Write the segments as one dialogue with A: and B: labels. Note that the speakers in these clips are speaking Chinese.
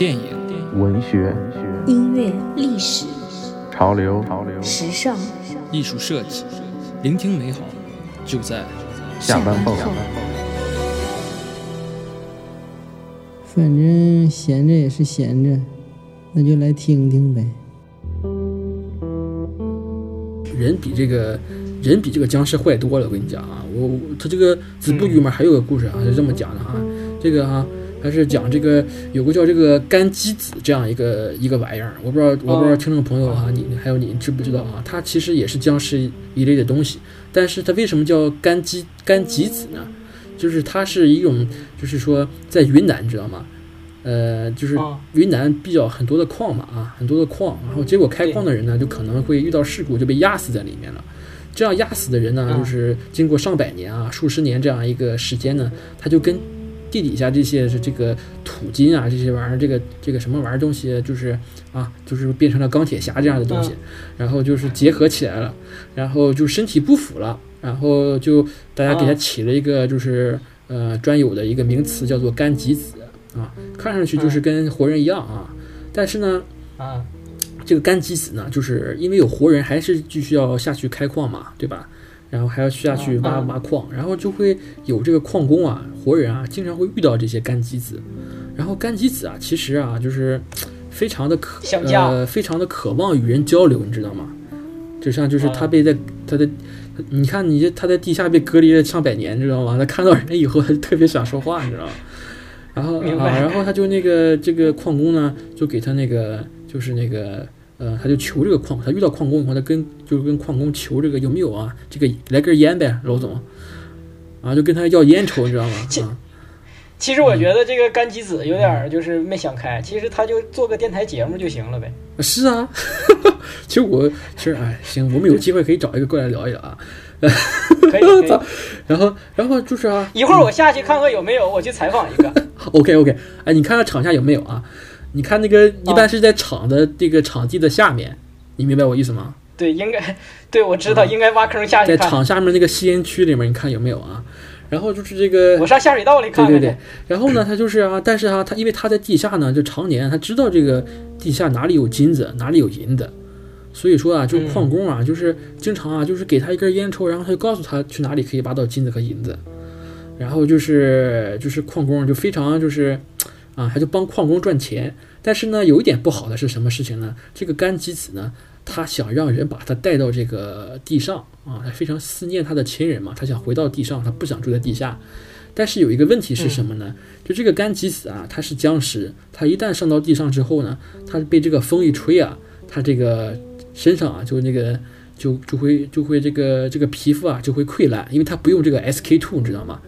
A: 电影、
B: 文学、
C: 音乐、历史、
B: 潮流、潮流、
C: 时尚、
A: 艺术设计，聆听美好，就在
B: 下班后。
D: 反正闲着也是闲着，那就来听听呗。
E: 人比这个人比这个僵尸坏多了，我跟你讲啊，我我他这个子不语里面还有个故事啊，是这么讲的啊，这个哈、还是讲这个有个叫这个干鸡子这样一个一个玩意儿，我不知道我不知道听众朋友啊，你还有你知不知道啊？它其实也是僵尸一类的东西，但是它为什么叫干鸡干鸡子呢？就是它是一种，就是说在云南，你知道吗？呃，就是
F: 啊
E: 云南比较很多的矿嘛啊，很多的矿，然后结果开矿的人呢，就可能会遇到事故，就被压死在里面了。这样压死的人呢，
F: 啊
E: 就是经过上百年啊、数十年这样一个时间呢，他就跟地底下这些是这个土金啊这些玩意儿，这个这个什么玩意儿东西，就是啊，就是变成了钢铁侠这样的东西，然后就是结合起来了，然后就身体不腐了，然后就大家给他
F: 啊
E: 起了一个就是呃专有的一个名词，叫做干吉子啊，看上去就是跟活人一样啊，但是呢，
F: 啊，
E: 这个干鸡子呢，就是因为有活人，还是继续要下去开矿嘛，对吧？然后还要下去挖
F: 嗯
E: 挖矿，然后就会有这个矿工啊、活人啊，经常会遇到这些干鸡子。然后干鸡子啊，其实啊，就是非常的渴呃，非常的渴望与人交流，你知道吗？就像就是他
F: 啊
E: 被在他的，你看你这他在地下被隔离了上百年，你知道吗？他看到人以后，他就特别想说话，你知道吗？然后啊，然后他就那个这个矿工呢，就给他那个就是那个呃，他就求这个矿，他遇到矿工以后，他跟就是跟矿工求这个有没有啊，这个来根烟呗，老总，啊，就跟他要烟抽，你知道吗？啊，
F: 其实我觉得这个甘吉子有点儿就是没想开，其实他就做个电台节目就行了呗。
E: 是啊，其实我其实哎，行，我们有机会可以找一个过来聊一聊啊。
F: 可以，可以。
E: 然后然后就是啊
F: 一会儿我下去看看有没有，我去采访一个。
E: OK OK，哎，你看看场下有没有啊？你看那个一般是在场的这个场地的下面，你明白我意思吗？
F: 对，应该，对我知道，应该挖坑下去
E: 在
F: 看。
E: 场下面那个吸烟区里面，你看有没有啊？然后就是这个，
F: 我上下水道里看看去。
E: 对对对，然后呢，他就是啊，但是啊，他因为他在地下呢，就常年他知道这个地下哪里有金子，哪里有银子，所以说啊，就是矿工啊，就是经常啊，就是给他一根烟抽，然后他就告诉他去哪里可以挖到金子和银子，然后就是就是矿工就非常就是啊，他就帮矿工赚钱，但是呢，有一点不好的是什么事情呢？这个甘吉子呢，他想让人把他带到这个地上啊，他非常思念他的亲人嘛，他想回到地上，他不想住在地下。但是有一个问题是什么呢？就这个甘吉子啊，他是僵尸，他一旦上到地上之后呢，他被这个风一吹啊，他这个身上啊，就那个就就会就会这个这个皮肤啊就会溃烂，因为他不用这个 SK two，你知道吗？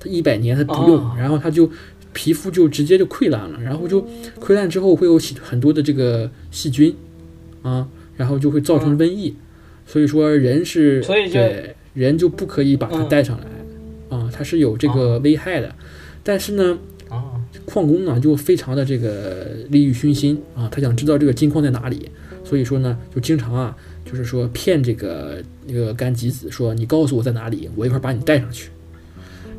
E: 他一百年他不用，
F: 哦
E: 然后他就皮肤就直接就溃烂了，然后就溃烂之后会有细很多的这个细菌啊，然后就会造成瘟疫，所以说人是
F: 所以就
E: 对人就不可以把它
F: 嗯
E: 带上来。啊，它是有这个危害的，但是呢，
F: 啊，
E: 矿工呢就非常的这个利欲熏心啊，他想知道这个金矿在哪里，所以说呢，就经常啊，就是说骗这个那个甘吉子说你告诉我在哪里，我一会儿把你带上去。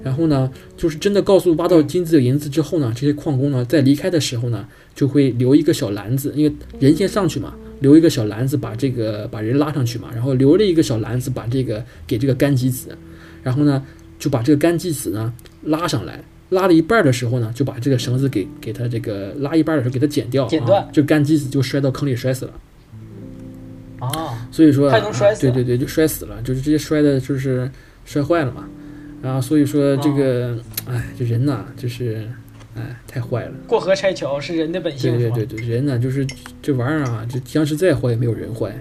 E: 然后呢，就是真的告诉挖到金子、银子之后呢，这些矿工呢在离开的时候呢，就会留一个小篮子，因为人先上去嘛，留一个小篮子把这个把人拉上去嘛，然后留了一个小篮子把这个给这个干吉子，然后呢就把这个干吉子呢拉上来，拉了一半儿的时候呢，就把这个绳子给给他这个拉一半儿的时候给他剪掉，
F: 剪断
E: 啊，这个干机子就摔到坑里摔死了。
F: 啊，
E: 所以说
F: 摔死
E: 对对对，就摔死了，就是直接摔的，就是摔坏了嘛。然后所以说这个，哎，这人呐，就是，哎，太坏了。
F: 过河拆桥是人的本性，
E: 对对对？对，人呢，就是这玩意儿啊，这僵尸再坏也没有人坏。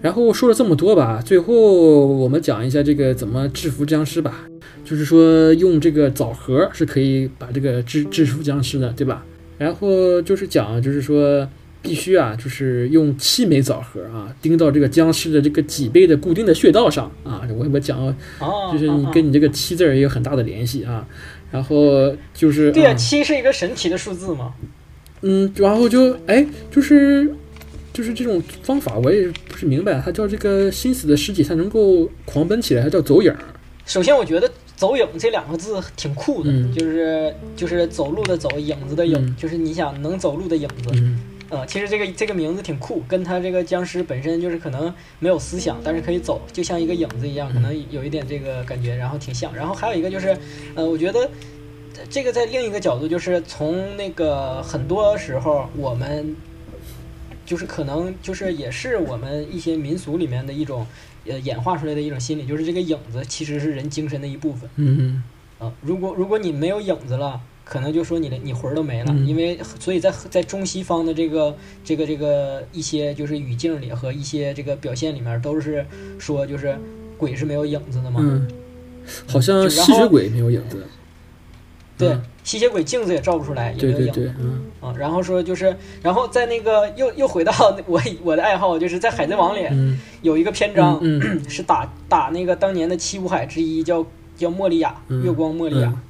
E: 然后说了这么多吧，最后我们讲一下这个怎么制服僵尸吧。就是说用这个枣核是可以把这个制制服僵尸的，对吧？然后就是讲，就是说必须啊，就是用七枚枣核啊，钉到这个僵尸的这个脊背的固定的穴道上啊。我我讲，
F: 啊，
E: 就是你
F: 啊
E: 跟你这个七字儿也有很大的联系啊。然后就是
F: 对呀，
E: 啊
F: 七是一个神奇的数字嘛。
E: 嗯，然后就哎，就是就是这种方法，我也不是明白，它叫这个心死的尸体，它能够狂奔起来，它叫走影。
F: 首先，我觉得走影这两个字挺酷的，
E: 嗯
F: 就是就是走路的走，影子的影，
E: 嗯
F: 就是你想能走路的影子。
E: 嗯
F: 呃，其实这个这个名字挺酷，跟他这个僵尸本身就是可能没有思想，但是可以走，就像一个影子一样，可能有一点这个感觉，然后挺像。然后还有一个就是，呃，我觉得呃这个在另一个角度，就是从那个很多时候我们就是可能就是也是我们一些民俗里面的一种呃演化出来的一种心理，就是这个影子其实是人精神的一部分。
E: 嗯
F: 啊，如果如果你没有影子了，可能就说你的你魂儿都没了，
E: 嗯。
F: 因为所以在在中西方的这个这个这个一些就是语境里和一些这个表现里面都是说就是鬼是没有影子的嘛，
E: 嗯，好像吸血鬼没有影子。
F: 对
E: 嗯，
F: 吸血鬼镜子也照不出来，也没有影子。
E: 嗯。
F: 啊，然后说就是，然后在那个又又回到 我我的爱好，就是在《海贼王》里
E: 嗯。
F: 有一个篇章、是打打那个当年的七武海之一叫叫莫利亚，
E: 嗯。
F: 月光莫利亚，
E: 嗯。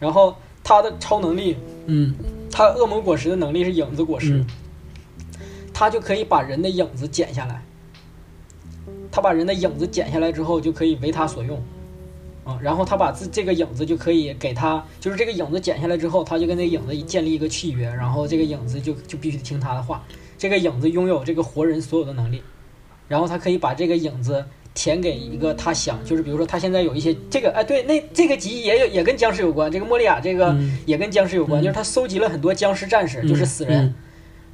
F: 然后他的超能力
E: 嗯。
F: 他恶魔果实的能力是影子果实，
E: 嗯。
F: 他就可以把人的影子剪下来。他把人的影子剪下来之后，就可以为他所用，啊，然后他把自这个影子就可以给他，就是这个影子剪下来之后，他就跟那个影子建立一个契约，然后这个影子就就必须听他的话。这个影子拥有这个活人所有的能力，然后他可以把这个影子填给一个他想，就是比如说他现在有一些这个哎对，那这个集也有也跟僵尸有关，这个莫利亚这个
E: 嗯
F: 也跟僵尸有关，
E: 嗯
F: 就是他搜集了很多僵尸战士，就是死人。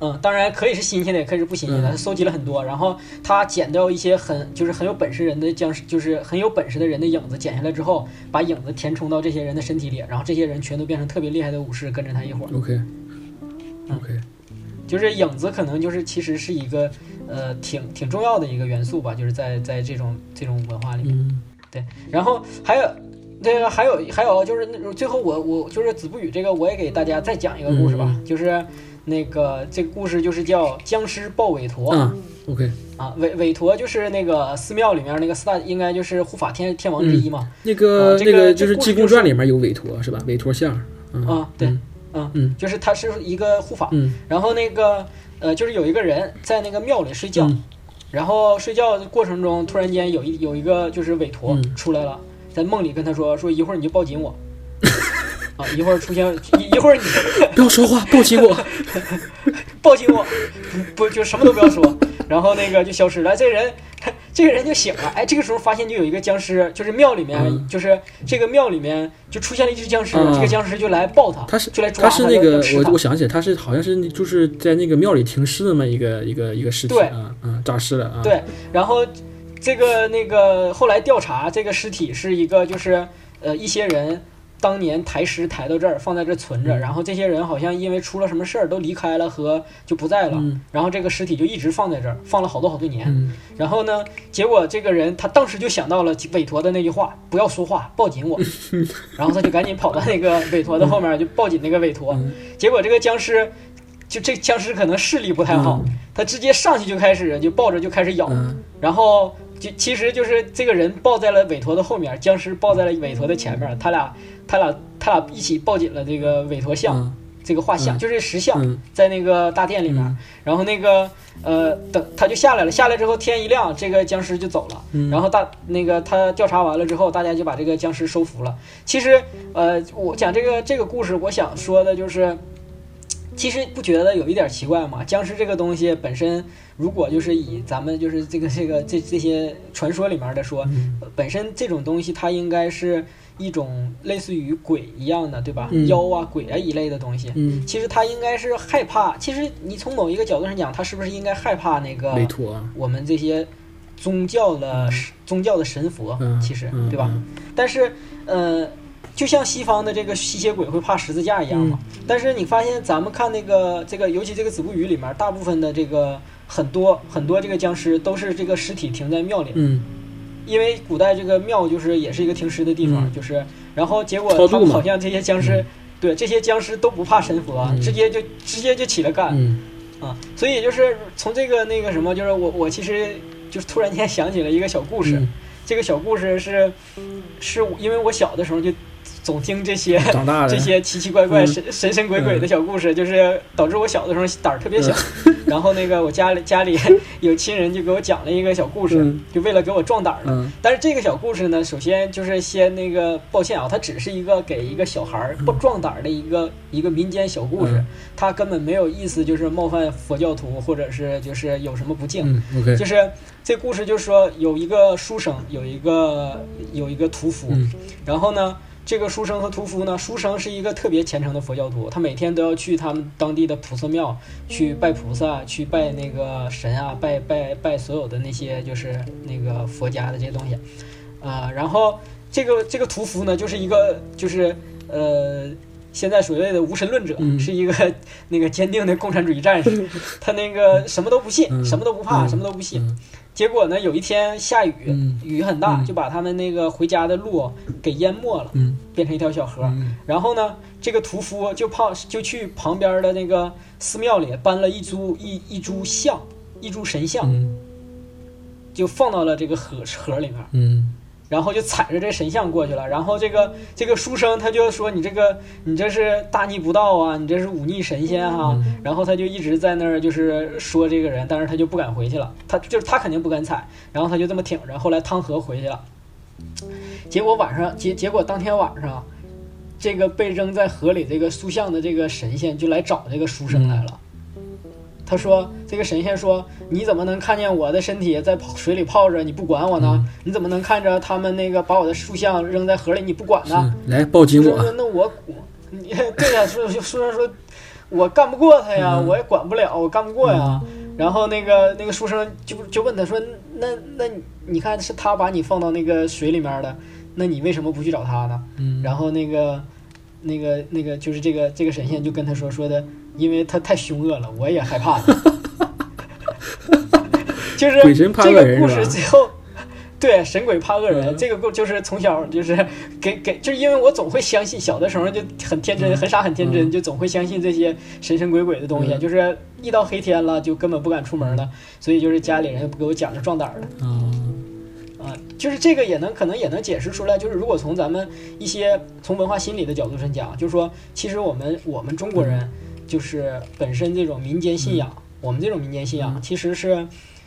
F: 嗯，当然可以是新鲜的，也可以是不新鲜的。
E: 嗯
F: 他搜集了很多，然后他捡到一些很就是很有本事人的僵尸，就是很有本事的人的影子，剪下来之后，把影子填充到这些人的身体里，然后这些人全都变成特别厉害的武士，跟着他一伙儿。
E: ，OK OK，
F: 就是影子可能就是其实是一个呃挺挺重要的一个元素吧，就是在在这种这种文化里面。
E: 嗯。
F: 对，然后还有这个还有还有就是那种最后我我就是子不语这个我也给大家再讲一个故事吧，
E: 嗯。
F: 就是那个这个故事就是叫僵尸抱韦陀
E: 啊，OK，
F: 啊，韦韦陀就是那个寺庙里面那个四大应该就是护法天天王之一嘛，
E: 那个
F: 啊这个
E: 那个就是《济公传》里面有韦陀是吧？韦陀像嗯
F: 啊对
E: 嗯。
F: 啊，
E: 嗯。
F: 就是他是一个护法，
E: 嗯。
F: 然后那个呃就是有一个人在那个庙里睡觉，
E: 嗯
F: 然后睡觉的过程中突然间有一有一个就是韦陀
E: 嗯
F: 出来了，在梦里跟他说说一会儿你就抱紧我。啊！一会儿出现，一一会儿你
E: 不要说话，抱紧我。
F: 抱紧我，不不就什么都不要说，然后那个就消失了。这个人，这个人就醒了。哎，这个时候发现就有一个僵尸，就是庙里面，
E: 嗯
F: 就是这个庙里面就出现了一只僵尸，
E: 啊
F: 这个僵尸就来抱他，
E: 他是
F: 就来抓
E: 他是那个我我想起来，他是好像是就是在那个庙里停尸那么一个一个一个尸体
F: 对
E: 啊嗯诈尸了啊。
F: 对，然后这个那个后来调查，这个尸体是一个就是呃一些人当年抬尸抬到这儿，放在这儿存着，
E: 嗯。
F: 然后这些人好像因为出了什么事儿都离开了和就不在了，
E: 嗯。
F: 然后这个尸体就一直放在这儿，放了好多好多年。
E: 嗯。
F: 然后呢，结果这个人他当时就想到了韦陀的那句话：“不要说话，抱紧我。” 然后他就赶紧跑到那个韦陀的后面，就抱紧那个韦陀。
E: 嗯。
F: 结果这个僵尸，就这僵尸可能视力不太好，他直接上去就开始就抱着就开始咬，
E: 嗯。
F: 然后就其实就是这个人抱在了韦陀的后面，僵尸抱在了韦陀的前面，他俩他俩他俩一起抱紧了这个韦陀像。
E: 嗯
F: 这个画像、
E: 嗯
F: 就是石像，
E: 嗯
F: 在那个大殿里面，
E: 嗯
F: 然后那个呃，等他就下来了，下来之后天一亮，这个僵尸就走了。
E: 嗯
F: 然后大那个他调查完了之后，大家就把这个僵尸收服了。其实呃，我讲这个这个故事，我想说的就是，其实不觉得有一点奇怪吗？僵尸这个东西本身，如果就是以咱们就是这个这个这这些传说里面的说，
E: 嗯
F: 本身这种东西它应该是一种类似于鬼一样的，对吧？
E: 嗯
F: 妖啊、鬼啊一类的东西。
E: 嗯，
F: 其实它应该是害怕。其实你从某一个角度上讲，它是不是应该害怕那个我们这些宗教的、宗教的神佛？
E: 嗯
F: 其实
E: 嗯
F: 对吧？
E: 嗯
F: 但是呃，就像西方的这个吸血鬼会怕十字架一样嘛。
E: 嗯。
F: 但是你发现咱们看那个这个，尤其这个子不语里面，大部分的这个很多很多这个僵尸都是这个尸体停在庙里，
E: 嗯。
F: 因为古代这个庙就是也是一个停尸的地方，
E: 嗯。
F: 就是然后结果他们好像这些僵尸。
E: 嗯。
F: 对这些僵尸都不怕神佛，
E: 嗯。
F: 直接就直接就起来干、
E: 嗯。
F: 啊！所以就是从这个那个什么，就是我我其实就是突然间想起了一个小故事，
E: 嗯。
F: 这个小故事是是因为我小的时候就总听这些
E: 长大
F: 这些奇奇怪怪、
E: 嗯。
F: 神神神鬼鬼的小故事，就是导致我小的时候胆儿特别小。然后那个我家里家里 有亲人就给我讲了一个小故事，
E: 嗯。
F: 就为了给我壮胆儿。但是这个小故事呢，首先就是先那个抱歉啊，它只是一个给一个小孩儿不壮胆儿的一个一个民间小故事
E: 嗯，
F: 它根本没有意思，就是冒犯佛教徒或者是就是有什么不敬。就是这故事就是说有一个书生，有一个有一个屠夫，
E: 嗯。
F: 然后呢，这个书生和屠夫呢，书生是一个特别虔诚的佛教徒，他每天都要去他们当地的菩萨庙去拜菩萨，去拜那个神啊，拜拜拜所有的那些就是那个佛家的这些东西，啊、然后这个这个屠夫呢，就是一个就是呃。现在所谓的无神论者、
E: 嗯。
F: 是一个那个坚定的共产主义战士，他那个什么都不信，
E: 嗯。
F: 什么都不怕，
E: 嗯。
F: 什么都不信。
E: 嗯
F: 结果呢，有一天下雨，
E: 嗯。
F: 雨很大，
E: 嗯。
F: 就把他们那个回家的路给淹没了，
E: 嗯。
F: 变成一条小河。
E: 嗯。
F: 然后呢，这个屠夫就跑就去旁边的那个寺庙里搬了一株一一株像，一株神像，
E: 嗯。
F: 就放到了这个河河里面。
E: 嗯
F: 然后就踩着这神像过去了。然后这个这个书生他就说：“你这个你这是大逆不道啊，你这是忤逆神仙哈、
E: 嗯
F: 然后他就一直在那儿就是说这个人，但是他就不敢回去了。他就是他肯定不敢踩，然后他就这么挺着。后来汤河回去了。结果晚上结结果当天晚上，这个被扔在河里这个塑像的这个神仙就来找这个书生来了。他说：“这个神仙说，你怎么能看见我的身体在泡水里泡着，你不管我呢？你怎么能看着他们那个把我的塑像扔在河里，你不管呢？”
E: 来抱紧我
F: 说：“那我，你对呀、书书生说，我干不过他呀，
E: 嗯
F: 我也管不了，我干不过呀。然后那个那个书生就就问他说：“那那你你看是他把你放到那个水里面的，那你为什么不去找他呢？”
E: 嗯
F: 然后那个那个那个就是这个这个神仙就跟他说说的，因为他太凶恶了，我也害怕他。就是这个故事最后。对，神鬼怕恶人，
E: 嗯
F: 这个故就是从小就是给给，就是因为我总会相信，小的时候就很天真、
E: 嗯
F: 很傻、很天真，
E: 嗯
F: 就总会相信这些神神鬼鬼的东西，
E: 嗯
F: 就是一到黑天了就根本不敢出门了，所以就是家里人给我讲着壮胆儿的。
E: 啊
F: 啊，就是这个也能可能也能解释出来，就是如果从咱们一些从文化心理的角度上讲，就是说，其实我们我们中国人就是本身这种民间信仰，我们这种民间信仰
E: 嗯。
F: 其实是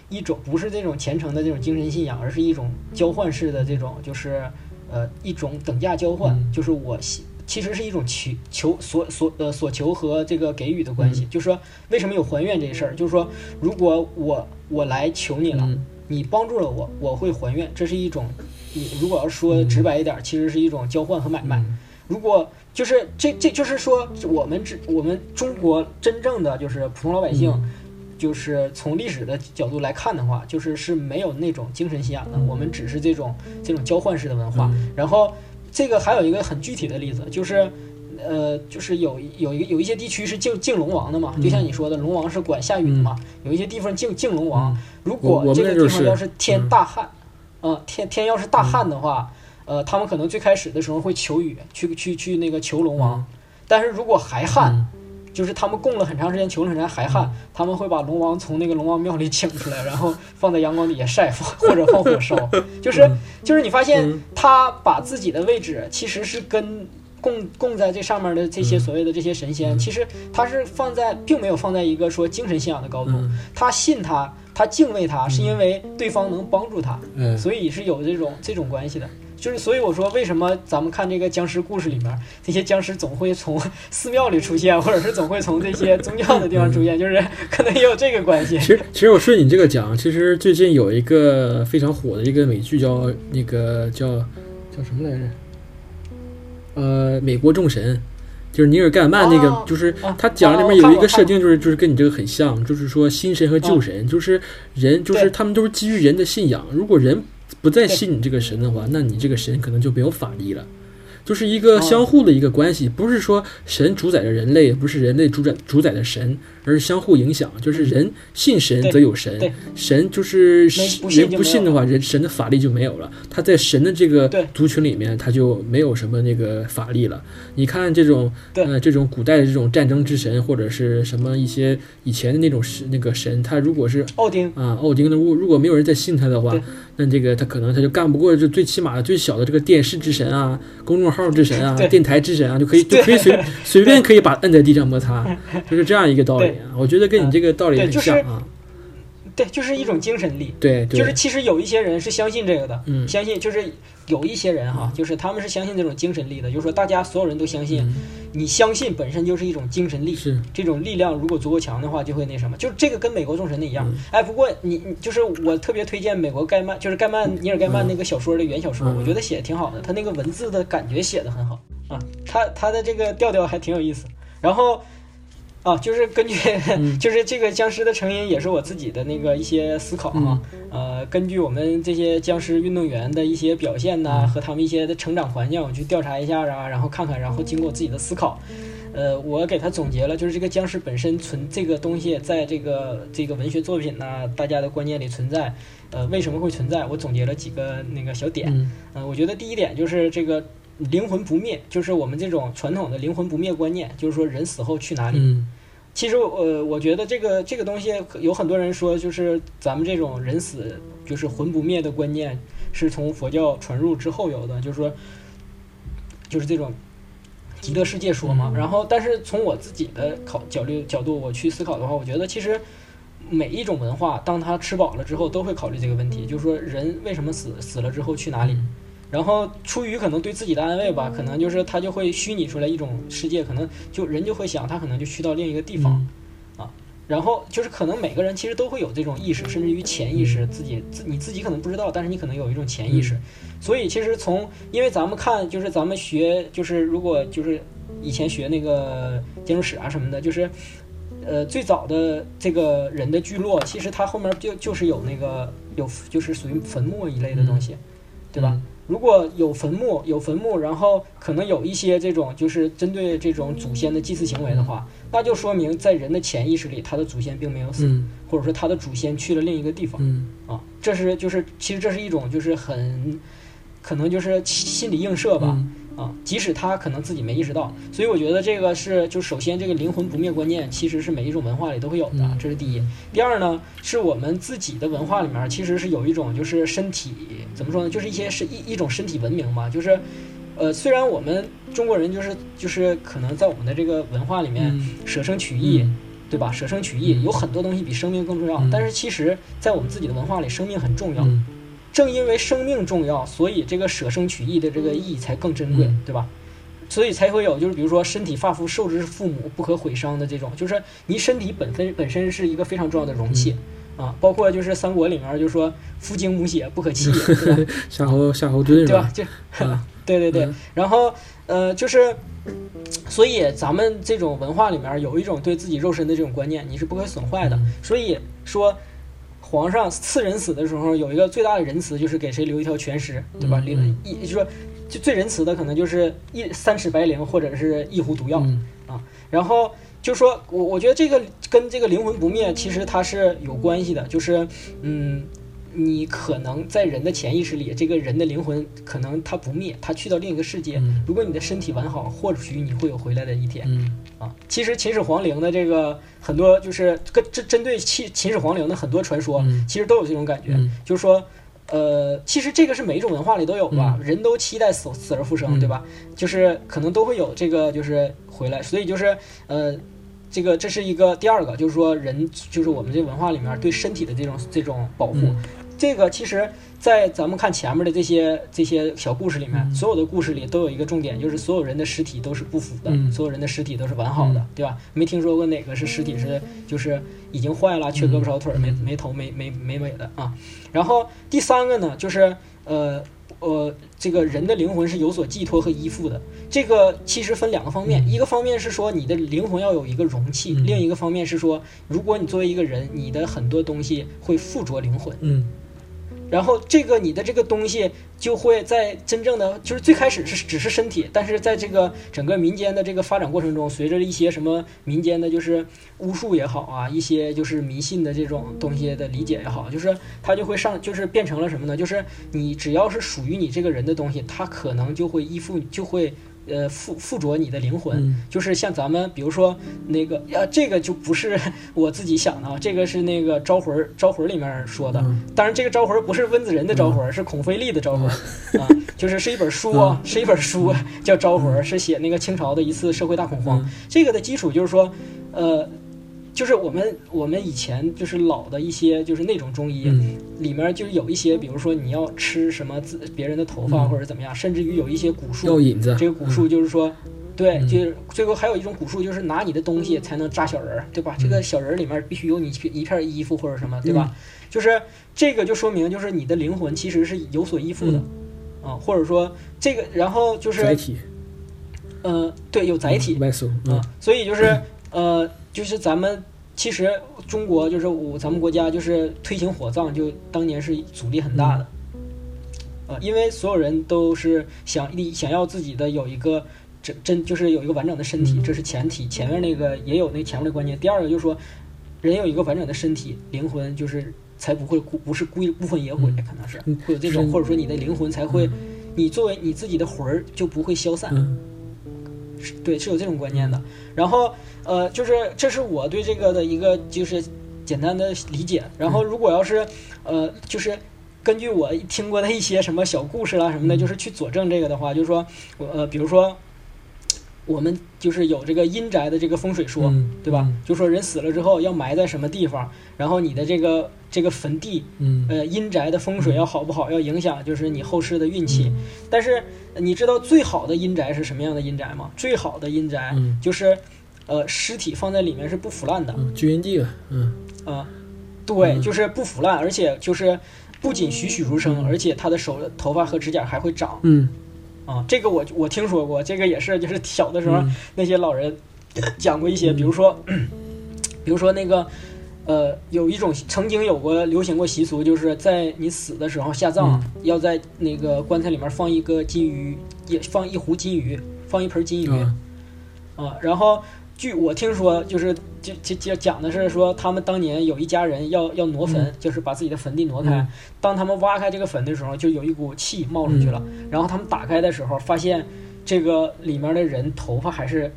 F: 一种不是这种虔诚的这种精神信仰，而是一种交换式的这种就是呃一种等价交换，
E: 嗯。
F: 就是我希其实是一种求求所所呃所求和这个给予的关系，
E: 嗯。
F: 就是说为什么有还愿这事儿，就是说如果我我来求你了。
E: 嗯。
F: 你帮助了我，我会还愿，这是一种，你如果要说直白一点，其实是一种交换和买卖。
E: 嗯。
F: 如果就是这这就是说，我们这我们中国真正的就是普通老百姓，
E: 嗯
F: 就是从历史的角度来看的话，就是是没有那种精神信仰的，我们只是这种这种交换式的文化。
E: 嗯
F: 然后这个还有一个很具体的例子，就是。呃，就是有有一个有一些地区是敬敬龙王的嘛，就像你说的，龙王是管下雨的嘛。有一些地方敬敬龙王，
E: 嗯
F: 如果这个地方要是天
E: 嗯
F: 大旱，啊、天天要是大旱的话，呃，他们可能最开始的时候会求雨，去去去那个求龙王，但是如果还旱，
E: 嗯。
F: 就是他们供了很长时间，求了很长时间还旱，他们会把龙王从那个龙王庙里请出来，然后放在阳光底下晒，放或者放火烧，就是就是你发现
E: 嗯。
F: 他把自己的位置其实是跟。供供在这上面的这些
E: 嗯。
F: 所谓的这些神仙，其实他是放在，并没有放在一个说精神信仰的高度。
E: 嗯。
F: 他信他，他敬畏他，是因为对方能帮助他，
E: 嗯。
F: 所以是有这种这种关系的。就是所以我说，为什么咱们看这个僵尸故事里面，这些僵尸总会从寺庙里出现，或者是总会从这些宗教的地方出现，就是可能也有这个关系
E: 其。实，其实我顺你这个讲，其实最近有一个非常火的一个美剧叫那个叫叫什么来着？呃，美国众神，就是尼尔盖曼那个，
F: 哦
E: 就是
F: 啊
E: 他讲里
F: 哦
E: 面有一个设定，就是就是跟你这个很像，就是说新神和旧神，就是人就是他们都是基于人的信仰，如果人不再信你这个神的话，那你这个神可能就没有法力了。就是一个相互的一个关系，不是说神主宰着人类，不是人类主宰主宰着神，而是相互影响。就是人信神则有神，神就是
F: 没不信
E: 人不信的话，人神的法力就没有了。他在神的这个族群里面，他就没有什么那个法力了。你看这种呃这种古代的这种战争之神，或者是什么一些以前的那种神那个神，他如果是
F: 奥丁，
E: 啊，奥丁的，如果如果没有人再信他的话，那这个他可能他就干不过这最起码的最小的这个电视之神啊，公众号之神啊，电台之神啊，就可以就可以随 随便可以把摁在地上摩擦，就是这样一个道理啊。我觉得跟你这个道理很像啊。
F: 对，就是一种精神力。
E: 对对，
F: 就是其实有一些人是相信这个的，
E: 嗯
F: 相信就是有一些人哈，就是他们是相信这种精神力的，就是说大家所有人都相信，
E: 嗯
F: 你相信本身就是一种精神力，
E: 是
F: 这种力量如果足够强的话，就会那什么，就是这个跟美国众神的一样。
E: 嗯
F: 哎，不过你你就是我特别推荐美国盖曼，就是盖曼尼尔盖曼那个小说的原小说，
E: 嗯
F: 我觉得写的挺好的，他那个文字的感觉写的很好啊，他他的这个调调还挺有意思。然后啊，就是根据、
E: 嗯
F: 就是这个僵尸的成因，也是我自己的那个一些思考哈。呃，根据我们这些僵尸运动员的一些表现呐、和他们一些的成长环境，我去调查一下啊，然后看看，然后经过我自己的思考，呃，我给他总结了，就是这个僵尸本身存这个东西，在这个这个文学作品呐、大家的观念里存在，呃，为什么会存在？我总结了几个那个小点。
E: 嗯
F: 呃，我觉得第一点就是这个灵魂不灭，就是我们这种传统的灵魂不灭观念，就是说人死后去哪里？
E: 嗯
F: 其实呃，我觉得这个这个东西有很多人说，就是咱们这种人死就是魂不灭的观念是从佛教传入之后有的，就是说就是这种极乐世界说嘛。
E: 嗯
F: 然后，但是从我自己的考角度角度我去思考的话，我觉得其实每一种文化，当他吃饱了之后，都会考虑这个问题，就是说人为什么死，死了之后去哪里？然后出于可能对自己的安慰吧，可能就是他就会虚拟出来一种世界，可能就人就会想他可能就去到另一个地方，
E: 啊。
F: 然后就是可能每个人其实都会有这种意识，甚至于潜意识，自己自你自己可能不知道，但是你可能有一种潜意识。所以其实从因为咱们看，就是咱们学，就是如果就是以前学那个建筑史啊什么的，就是呃最早的这个人的聚落，其实它后面就就是有那个有就是属于坟墓一类的东西，对吧？如果有坟墓，有坟墓，然后可能有一些这种就是针对这种祖先的祭祀行为的话，那就说明在人的潜意识里，他的祖先并没有死，
E: 嗯
F: 或者说他的祖先去了另一个地方
E: 嗯
F: 啊。这是就是其实这是一种就是很可能就是心理映射吧。
E: 嗯
F: 啊，即使他可能自己没意识到，所以我觉得这个是，就首先这个灵魂不灭观念其实是每一种文化里都会有的，
E: 嗯
F: 这是第一。第二呢，是我们自己的文化里面其实是有一种就是身体怎么说呢，就是一些是一一种身体文明嘛，就是，呃，虽然我们中国人就是就是可能在我们的这个文化里面
E: 嗯
F: 舍生取义，对吧？舍生取义有很多东西比生命更重要，
E: 嗯
F: 但是其实，在我们自己的文化里，生命很重要。
E: 嗯
F: 正因为生命重要，所以这个舍生取义的这个义才更珍贵，
E: 嗯
F: 对吧？所以才会有就是比如说身体发肤受之父母不可毁伤的这种，就是你身体本身本身是一个非常重要的容器。啊，包括就是三国里面就说父精母血不可弃也，对吧？
E: 夏侯夏侯惇是
F: 对吧？就
E: 啊
F: 对对对
E: 嗯，
F: 然后呃，就是，所以咱们这种文化里面有一种对自己肉身的这种观念，你是不可损坏的。
E: 嗯
F: 所以说，皇上赐人死的时候，有一个最大的仁慈，就是给谁留一条全尸，对吧？留一就说就最仁慈的，可能就是一三尺白绫或者是一壶毒药。
E: 嗯
F: 然后就说我我觉得这个跟这个灵魂不灭其实它是有关系的，就是嗯，你可能在人的潜意识里，这个人的灵魂可能他不灭，他去到另一个世界。
E: 嗯
F: 如果你的身体完好，或许你会有回来的一天
E: 嗯
F: 啊。其实秦始皇陵的这个很多就是跟针针对秦秦始皇陵的很多传说，
E: 嗯
F: 其实都有这种感觉，
E: 嗯
F: 就是说。呃，其实这个是每一种文化里都有吧，人都期待死死而复生，
E: 嗯
F: 对吧？就是可能都会有这个，就是回来，所以就是呃，这个这是一个第二个，就是说人就是我们这文化里面对身体的这种这种保护，
E: 嗯
F: 这个其实，在咱们看前面的这些这些小故事里面，
E: 嗯
F: 所有的故事里都有一个重点，就是所有人的尸体都是不腐的，
E: 嗯
F: 所有人的尸体都是完好的，
E: 嗯
F: 对吧？没听说过哪个是尸体是就是已经坏了，缺胳膊少腿儿，没没头没没没尾的啊。然后第三个呢，就是呃。呃，这个人的灵魂是有所寄托和依附的。这个其实分两个方面，
E: 嗯
F: 一个方面是说你的灵魂要有一个容器，
E: 嗯
F: 另一个方面是说，如果你作为一个人，你的很多东西会附着灵魂。
E: 嗯
F: 然后这个你的这个东西就会在真正的就是最开始是只是身体，但是在这个整个民间的这个发展过程中，随着一些什么民间的就是巫术也好啊，一些就是迷信的这种东西的理解也好，就是它就会上就是变成了什么呢？就是你只要是属于你这个人的东西，它可能就会依附就会呃附附着你的灵魂，
E: 嗯
F: 就是像咱们比如说那个呀，这个就不是 我自己想的啊，这个是那个招魂招魂里面说的。
E: 嗯
F: 当然，这个招魂不是温子仁的招魂，是孔飞利的招魂、啊，就是是一本书啊，是一本书叫《招魂》，是写那个清朝的一次社会大恐慌。
E: 嗯
F: 这个的基础就是说，呃。就是我们我们以前就是老的一些就是那种中医，
E: 嗯。
F: 里面就是有一些，比如说你要吃什么自别人的头发
E: 嗯。
F: 或者怎么样，甚至于有一些蛊术，
E: 药引子，
F: 这个蛊术就是说，对，
E: 嗯。
F: 就是最后还有一种蛊术，就是拿你的东西才能扎小人儿，对吧？这个小人儿里面必须有你一片衣服或者什么，对吧？就是这个就说明，就是你的灵魂其实是有所依附的，啊，或者说这个，然后就是
E: 载体，
F: 呃，对，有载体啊
E: 嗯，
F: 所以就是 呃，就是咱们其实中国就是我咱们国家就是推行火葬，就当年是阻力很大的。呃，因为所有人都是想想要自己的有一个真真就是有一个完整的身体，
E: 嗯
F: 这是前提。前面那个也有那前面的观念。第二个就是说，人有一个完整的身体，灵魂就是才不会孤不是孤孤魂野鬼，
E: 嗯
F: 可能是
E: 嗯
F: 会有这种，或者说你的灵魂才会，你作为你自己的魂儿就不会消散。
E: 嗯
F: 是对，是有这种观念的。然后呃，就是这是我对这个的一个就是简单的理解。然后如果要是呃，就是根据我听过的一些什么小故事啦什么的，就是去佐证这个的话，就是说我呃，比如说我们就是有这个阴宅的这个风水说，
E: 嗯
F: 对吧
E: 嗯？
F: 就说人死了之后要埋在什么地方，然后你的这个这个坟地
E: 嗯
F: 呃，阴宅的风水要好不好，要影响就是你后世的运气。
E: 嗯
F: 但是呃你知道最好的阴宅是什么样的阴宅吗？最好的阴宅
E: 嗯
F: 就是，呃，尸体放在里面是不腐烂的
E: 嗯，聚阴地了，嗯
F: 啊、对，
E: 嗯
F: 就是不腐烂，而且就是不仅栩栩如生，
E: 嗯
F: 而且他的手、头发和指甲还会长
E: 嗯
F: 啊。这个我我听说过，这个也是就是小的时候
E: 嗯
F: 那些老人讲过一些，比如说，比如说那个。呃，有一种曾经有过流行过习俗，就是在你死的时候下葬，
E: 嗯
F: 要在那个棺材里面放一个金鱼，也放一壶金鱼，放一盆金鱼
E: 啊
F: 啊。然后据我听说，就是就就就讲的是说，他们当年有一家人要要挪坟，
E: 嗯
F: 就是把自己的坟地挪开。
E: 嗯
F: 当他们挖开这个坟的时候，就有一股气冒出去了。然后他们打开的时候，发现这个里面的人头发还是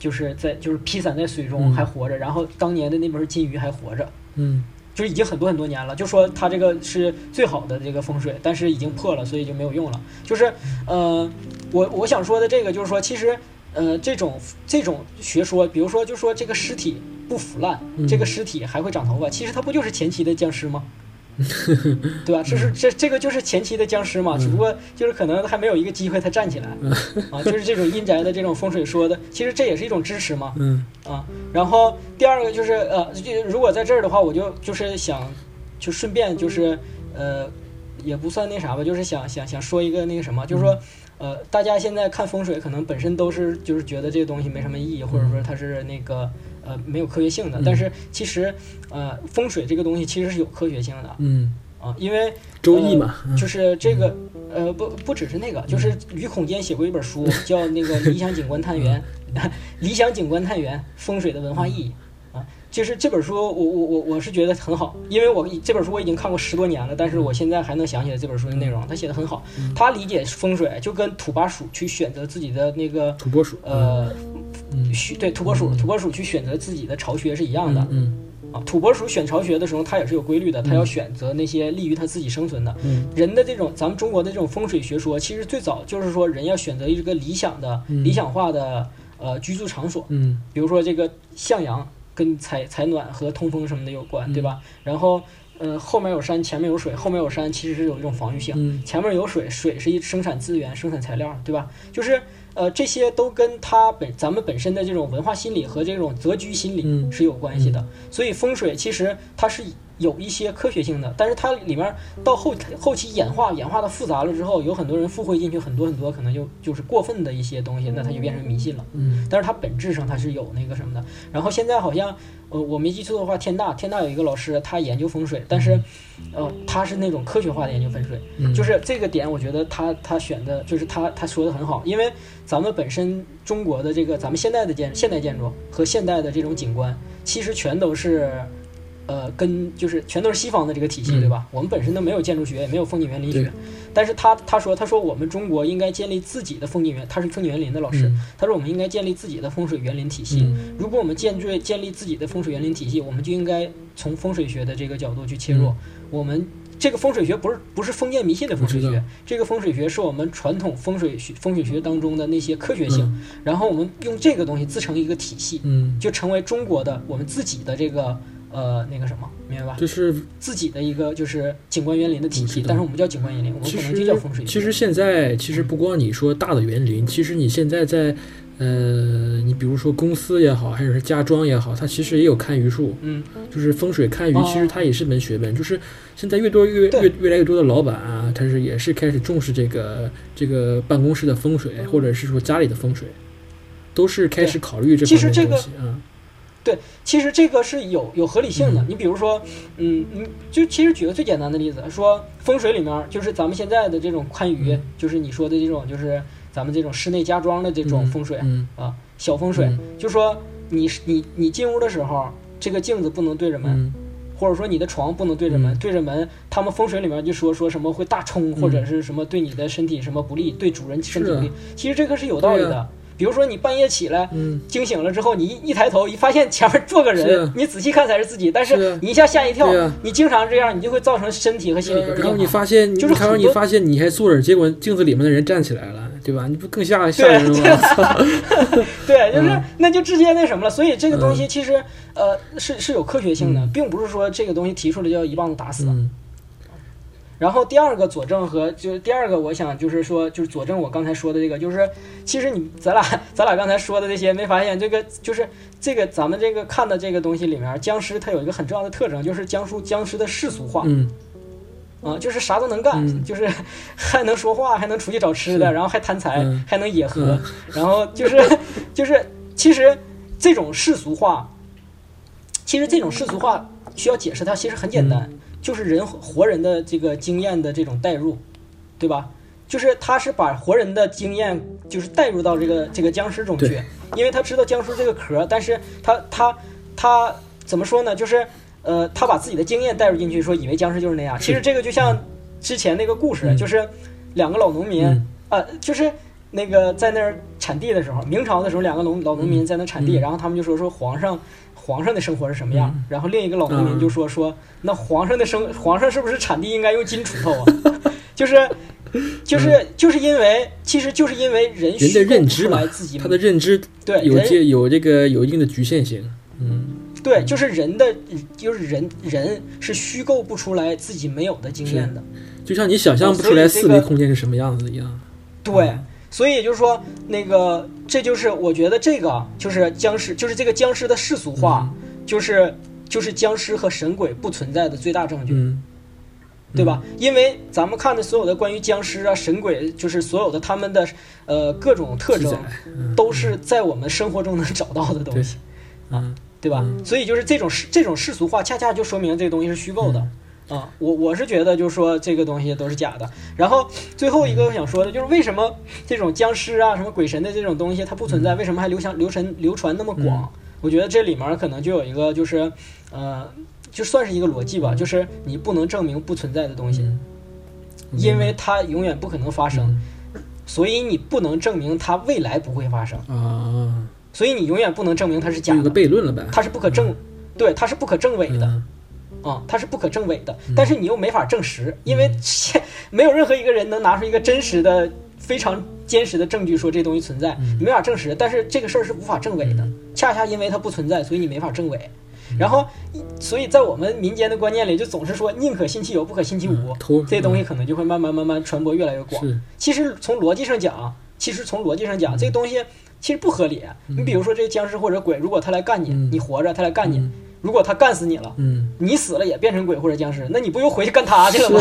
F: 就是在就是披散在水中
E: 嗯
F: 还活着，然后当年的那盆金鱼还活着。
E: 嗯
F: 就是已经很多很多年了，就说它这个是最好的这个风水，但是已经破了，所以就没有用了。就是，呃，我我想说的这个就是说，其实，呃，这种这种学说，比如说，就说这个尸体不腐烂，
E: 嗯
F: 这个尸体还会长头发，其实它不就是前期的僵尸吗？对吧？这是这这个就是前期的僵尸嘛，只不过就是可能还没有一个机会他站起来啊，就是这种阴宅的这种风水说的，其实这也是一种支持嘛。
E: 嗯
F: 啊，然后第二个就是呃，就如果在这儿的话，我就就是想，就顺便就是呃，也不算那啥吧，就是想想想说一个那个什么，就是说呃，大家现在看风水可能本身都是就是觉得这个东西没什么意义，或者说它是那个呃没有科学性的，但是其实呃风水这个东西其实是有科学性的。
E: 嗯，
F: 啊，因为
E: 周易嘛，嗯。
F: 就是这个，呃，不不只是那个，就是吕孔坚写过一本书，叫那个《理想景观探源》，理想景观探源风水的文化意义。啊。就是这本书我，我我我是觉得很好，因为我这本书我已经看过十多年了，但是我现在还能想起来这本书的内容。他写的很好，他理解风水就跟土拨鼠去选择自己的那个
E: 土拨鼠，
F: 呃，
E: 嗯
F: 选对土拨鼠土拨鼠去选择自己的巢穴是一样的。
E: 嗯
F: 啊，土拨鼠选巢穴的时候，它也是有规律的，它要选择那些利于它自己生存的。
E: 嗯
F: 人的这种，咱们中国的这种风水学说，其实最早就是说人要选择一个理想的、
E: 嗯
F: 理想化的呃居住场所，
E: 嗯
F: 比如说这个向阳跟采采暖和通风什么的有关，对吧？然后呃后面有山，前面有水，后面有山其实是有一种防御性，
E: 嗯
F: 前面有水，水是一生产资源、生产材料，对吧？就是呃，这些都跟它本咱们本身的这种文化心理和这种择居心理
E: 嗯
F: 是有关系的。所以风水其实它是有一些科学性的，但是它里面到后后期演化演化的复杂了之后，有很多人附会进去很多很多可能就就是过分的一些东西，那它就变成迷信了。
E: 嗯
F: 但是它本质上它是有那个什么的。然后现在好像，呃，我没记错的话，天大天大有一个老师，他研究风水，但是，呃，他是那种科学化的研究风水，
E: 嗯，
F: 就是这个点，我觉得他他选的就是他他说的很好，因为咱们本身中国的这个咱们现代的建现代建筑和现代的这种景观，其实全都是。呃跟就是全都是西方的这个体系，
E: 嗯
F: 对吧？我们本身都没有建筑学，也没有风景园林学，但是他他说他说我们中国应该建立自己的风景园，他是风景园林的老师，
E: 嗯
F: 他说我们应该建立自己的风水园林体系。
E: 嗯
F: 如果我们建立建立自己的风水园林体系，我们就应该从风水学的这个角度去切入。
E: 嗯
F: 我们这个风水学不是不是封建迷信的风水学这个风水学是我们传统风水学风水学当中的那些科学性，
E: 嗯
F: 然后我们用这个东西自成一个体系，
E: 嗯，
F: 就成为中国的我们自己的这个呃那个什么，明白吧？
E: 就是
F: 自己的一个就是景观园林的体系，但是我们叫景观园林，我们
E: 其
F: 可能就叫风水学。
E: 其实现在其实不光你说大的园林，其实你现在在呃，你比如说公司也好，还是家装也好，它其实也有看榆树，
F: 嗯，
E: 就是风水看榆，
F: 哦
E: 其实它也是门学问。就是现在越多越越越来越多的老板啊，他是也是开始重视这个这个办公室的风水，或者是说家里的风水，都是开始考虑这方面的东西啊。
F: 其实这个是有有合理性的。
E: 嗯
F: 你比如说，嗯，你，就其实举个最简单的例子，说风水里面就是咱们现在的这种看榆，
E: 嗯
F: 就是你说的这种，就是咱们这种室内家装的这种风水、
E: 嗯
F: 啊，小风水，
E: 嗯
F: 就说你你你进屋的时候，这个镜子不能对着门。
E: 嗯
F: 或者说你的床不能对着门，
E: 嗯
F: 对着门，他们风水里面就说说什么会大冲，或者是什么对你的身体什么不利，对主人身体不利。其实这个是有道理的。比如说你半夜起来，
E: 嗯，
F: 惊醒了之后，你一一抬头一发现前面坐个人
E: 啊，
F: 你仔细看才是自己，但
E: 是
F: 你一下吓一跳你经常这样，你就会造成身体和心理
E: 然后。你发现，
F: 就是
E: 然后你发现你还坐着，结果镜子里面的人站起来了，对吧？你不更吓吓
F: 对
E: 人吗？
F: 对，就是
E: 嗯
F: 那就直接那什么了。所以这个东西其实呃是是有科学性的，
E: 嗯
F: 并不是说这个东西提出来就要一棒子打死。
E: 嗯
F: 然后第二个佐证和就是第二个，我想就是说就是佐证我刚才说的这个，就是其实你咱俩 咱俩刚才说的这些，没发现这个就是这个咱们这个看的这个东西里面，僵尸它有一个很重要的特征，就是僵尸僵尸的世俗化。
E: 嗯。
F: 啊，就是啥都能干，
E: 嗯。
F: 就是还能说话，还能出去找吃的，然后还贪财，
E: 嗯。
F: 还能野喝，
E: 嗯。
F: 然后就是 就是，其实这种世俗化，其实这种世俗化需要解释它，其实很简单，
E: 嗯
F: 就是人活人的这个经验的这种代入，对吧？就是他是把活人的经验就是带入到这个这个僵尸中去，因为他知道僵尸这个壳，但是他他他怎么说呢？就是呃，他把自己的经验带入进去，说以为僵尸就是那样。其实这个就像之前那个故事，
E: 嗯
F: 就是两个老农民，
E: 嗯
F: 呃，就是那个在那儿产地的时候，明朝的时候，两个农老农民在那产地，
E: 嗯
F: 然后他们就说说皇上。皇上的生活是什么样？
E: 嗯
F: 然后另一个老农民就说说，那皇上的生皇上是不是产地应该用金锄头啊？就是就是就是因为，其实就是因为人
E: 嗯人的认知嘛
F: 来自己，
E: 他的认知
F: 对
E: 有这有这个有一定的局限性。嗯
F: 对，就是人的，就是人人是虚构不出来自己没有的经验的。
E: 就像你想象不出来四维空间是什么样子一样。
F: 对，所以就是说，那个这就是我觉得这个就是僵尸，就是这个僵尸的世俗化，就是就是僵尸和神鬼不存在的最大证据，
E: 嗯
F: 对吧？因为咱们看的所有的关于僵尸啊、神鬼，就是所有的他们的呃各种特征，
E: 嗯
F: 都是在我们生活中能找到的东西。
E: 啊
F: 对吧？
E: 嗯
F: 所以就是这种世这种世俗化，恰恰就说明这个东西是虚构的。
E: 嗯
F: 啊，我我是觉得就是说这个东西都是假的。然后最后一个我想说的就是为什么这种僵尸啊、什么鬼神的这种东西它不存在，为什么还流传流传流传那么广？我觉得这里面可能就有一个就是呃，就算是一个逻辑吧，就是你不能证明不存在的东西，
E: 嗯
F: 因为它永远不可能发生，所以你不能证明它未来不会发生，
E: 啊，
F: 所以你永远不能证明它是假
E: 有个
F: 的，
E: 悖论了呗。
F: 它是不可证，对，它是不可证伪的。
E: 嗯。
F: 啊、它是不可证伪的，但是你又没法证实，因为现没有任何一个人能拿出一个真实的、非常坚实的证据说这东西存在，你没法证实。但是这个事儿是无法证伪的，恰恰因为它不存在，所以你没法证伪。然后，所以在我们民间的观念里，就总是说宁可信其有，不可信其无这东西可能就会慢慢慢慢传播越来越广。其实从逻辑上讲，其实从逻辑上
E: 嗯
F: 讲，这个东西其实不合理。你比如说这个僵尸或者鬼，如果他来干你，
E: 嗯。
F: 你活着他来干你
E: 嗯，
F: 如果他干死你了。
E: 嗯
F: 你死了也变成鬼或者僵尸，那你不又回去干他 去了吗？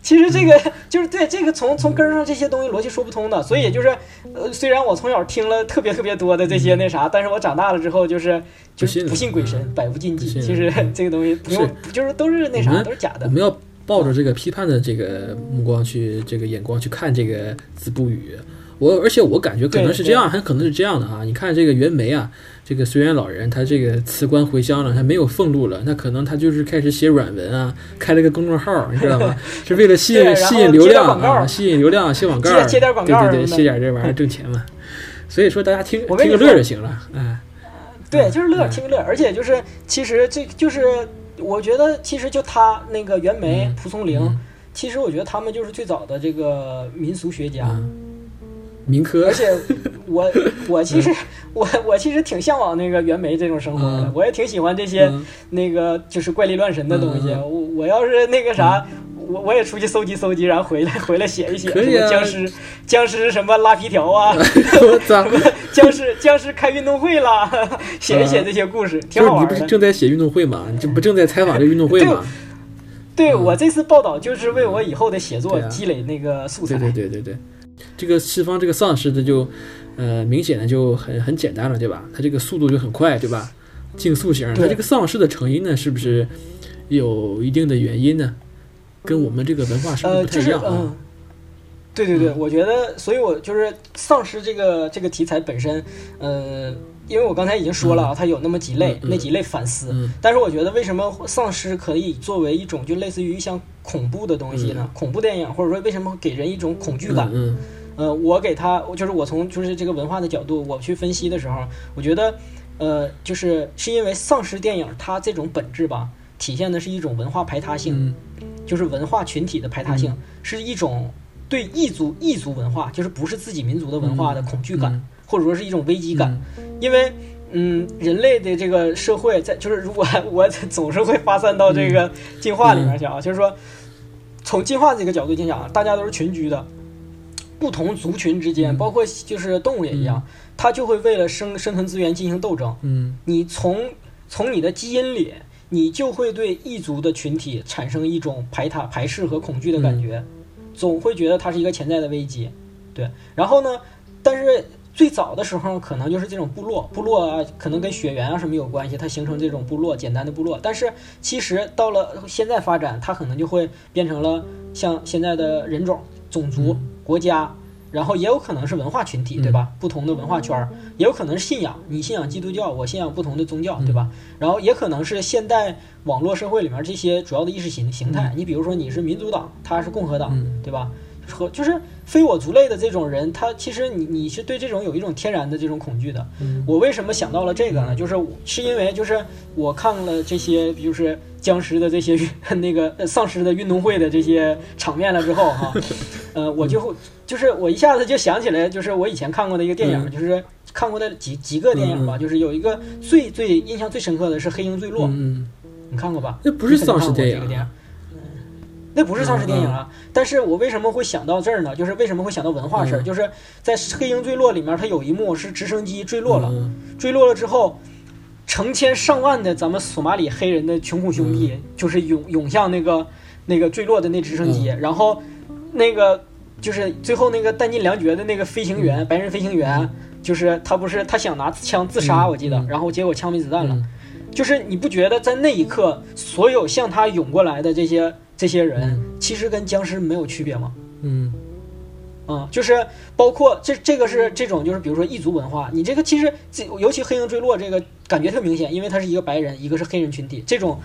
F: 其实这个就是对这个从从根儿上这些东西逻辑说不通的，所以就是呃，虽然我从小听了特别特别多的这些那啥，但是我长大了之后就是就是
E: 不信
F: 鬼神，百无禁忌。其实 这个东西不用，就是都是那啥，都是假的
E: 我。们要抱着这个批判的这个目光去这个眼光去看这个子不语。我而且我感觉可能是这样，很可能是这样的啊。你看这个袁枚啊，这个随缘老人他这个辞官回乡了，他没有俸禄了，那可能他就是开始写软文啊，开了个公众号，你知道吗？是为了吸引吸引流量啊，吸引流量，写广告，
F: 接接点广告
E: 对对对，写点这玩意儿挣钱嘛。所以说大家听听个乐就行了，哎，
F: 对，就是乐，听个乐，而且就是其实这就是我觉得其实就他那个袁枚、
E: 嗯
F: 蒲松龄，
E: 嗯
F: 其实我觉得他们就是最早的这个民俗学家。
E: 嗯，民科
F: 而，且我 我其实我我其实挺向往那个袁枚这种生活的，
E: 嗯
F: 我也挺喜欢这些
E: 嗯
F: 那个就是怪力乱神的东西。我我要是那个啥，我我也出去搜集搜集，然后回来回来写一写，什么僵尸僵尸什么拉皮条啊，
E: 我 操！
F: 僵尸僵尸开运动会啦，写一写这些故事，挺好玩的。
E: 正在写运动会吗？你这不正在采访这运动会吗？
F: 对
E: 嗯
F: 我这次报道就是为我以后的写作积累那个素材。
E: 对对对对对，这个西方这个丧尸的就，呃，明显的就很很简单了，对吧？它这个速度就很快，对吧？竞速型，它这个丧尸的成因呢，是不是有一定的原因呢？跟我们这个文化是不是
F: 呃，
E: 不太一样啊？
F: 嗯，对对对，
E: 嗯
F: 我觉得，所以我就是丧尸这个这个题材本身，呃，因为我刚才已经说了啊，它有那么几类，那几类反思。
E: 嗯。
F: 但是我觉得，为什么丧尸可以作为一种就类似于像恐怖的东西呢？恐怖电影，或者说为什么会给人一种恐惧感？
E: 嗯
F: 呃，我给他，就是我从就是这个文化的角度我去分析的时候，我觉得，呃，就是是因为丧尸电影它这种本质吧，体现的是一种文化排他性。
E: 嗯。
F: 就是文化群体的排他性，
E: 嗯。
F: 是一种对异族异族文化，就是不是自己民族的文化的恐惧感，
E: 嗯
F: 或者说是一种危机感。
E: 嗯。
F: 因为，嗯，人类的这个社会在，就是如果 我总是会发散到这个进化里面去啊，就是说，从进化这个角度去讲啊，大家都是群居的，不同族群之间，
E: 嗯。
F: 包括就是动物也一样，它就会为了生生存资源进行斗争。
E: 嗯。
F: 你从从你的基因里，你就会对异族的群体产生一种排他、排斥和恐惧的感觉，总会觉得它是一个潜在的危机。对，然后呢，但是最早的时候可能就是这种部落，部落啊，可能跟血缘啊什么有关系，它形成这种部落，简单的部落。但是其实到了现在发展，它可能就会变成了像现在的人种、种族、国家。然后也有可能是文化群体，对吧？不同的文化圈儿，也有可能是信仰，你信仰基督教，我信仰不同的宗教，对吧？然后也可能是现代网络社会里面这些主要的意识形形态。你比如说你是民主党，他是共和党，
E: 嗯
F: 对吧？和就是非我族类的这种人，他其实你你是对这种有一种天然的这种恐惧的。
E: 嗯
F: 我为什么想到了这个呢？就是是因为就是我看了这些，就是僵尸的这些 那个呃丧尸的运动会的这些场面了之后哈、呃，我就会就是我一下子就想起来，就是我以前看过的一个电影，
E: 嗯
F: 就是看过的几几个电影吧，就是有一个最最印象最深刻的是《黑鹰坠落》，
E: 嗯，
F: 你看过吧？
E: 那不是丧尸电影。
F: 那不是丧尸电影啊，但是我为什么会想到这儿呢？就是为什么会想到文化事儿？
E: 嗯。
F: 就是在《黑鹰坠落》里面，它有一幕是直升机坠落了，
E: 嗯。
F: 坠落了之后，成千上万的咱们索马里黑人的穷苦兄弟，就是涌涌向那个那个坠落的那直升机，然后那个就是最后那个弹尽粮绝的那个飞行员，白人飞行员，就是他不是他想拿枪自杀，
E: 嗯
F: 我记得，
E: 嗯。
F: 然后结果枪没子弹了。
E: 嗯。
F: 就是你不觉得在那一刻，所有向他涌过来的这些这些人
E: 嗯，
F: 其实跟僵尸没有区别吗？
E: 嗯。
F: 啊、就是包括这这个是这种就是比如说异族文化，你这个其实这尤其黑鹰坠落这个感觉特明显，因为它是一个白人，一个是黑人群体，这种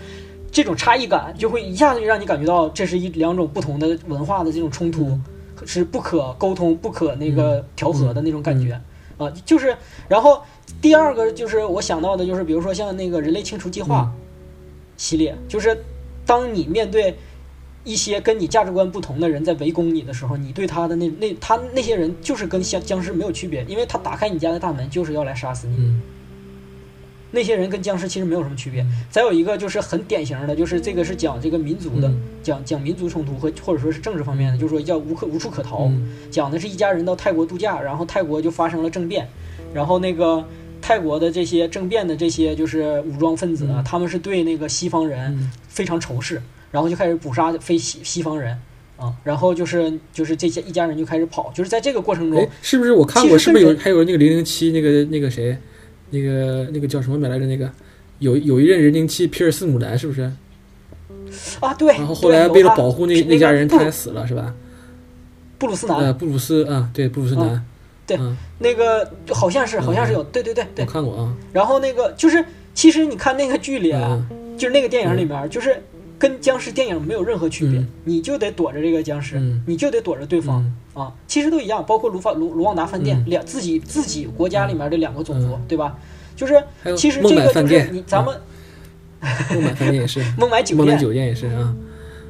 F: 这种差异感就会一下子就让你感觉到这是一两种不同的文化的这种冲突，是不可沟通、不可那个调和的那种感觉啊、就是然后第二个就是我想到的就是比如说像那个人类清除计划系列，就是当你面对。一些跟你价值观不同的人在围攻你的时候，你对他的那那他那些人就是跟僵僵尸没有区别，因为他打开你家的大门就是要来杀死你。
E: 嗯
F: 那些人跟僵尸其实没有什么区别。再有一个就是很典型的，就是这个是讲这个民族的，
E: 嗯
F: 讲讲民族冲突和或者说是政治方面的，就是说叫无可无处可逃。
E: 嗯
F: 讲的是一家人到泰国度假，然后泰国就发生了政变，然后那个泰国的这些政变的这些就是武装分子啊，
E: 嗯
F: 他们是对那个西方人
E: 嗯
F: 非常仇视，然后就开始捕杀非西西方人啊，然后就是就是这些一家人就开始跑，就是在这个过程中
E: 哎，，是不是我看过？是不是有还有那个零零七那个那个谁，那个那个叫什么名来着？那个有有一任零零七皮尔斯姆兰是不是？
F: 啊，对，
E: 然后后来为了保护那
F: 那
E: 那家人，他也死了是吧？
F: 布鲁斯南
E: 呃，
F: 南，
E: 布鲁斯啊，对，布鲁斯南，
F: 对
E: 嗯，
F: 那个好像是好像是有，对对对
E: 我。看过啊，
F: 然后那个就是，其实你看那个剧里啊，
E: 嗯
F: 就是那个电影里面，就是跟僵尸电影没有任何区别，
E: 嗯。
F: 你就得躲着这个僵尸，
E: 嗯。
F: 你就得躲着对方、啊，其实都一样，包括卢法卢卢旺达饭店、
E: 嗯。
F: 两自己自己国家里面的两个种族，
E: 嗯。
F: 对吧？就是其实这个就是你咱们
E: 孟买饭店也是，
F: 孟买酒店
E: 孟买酒店也是啊，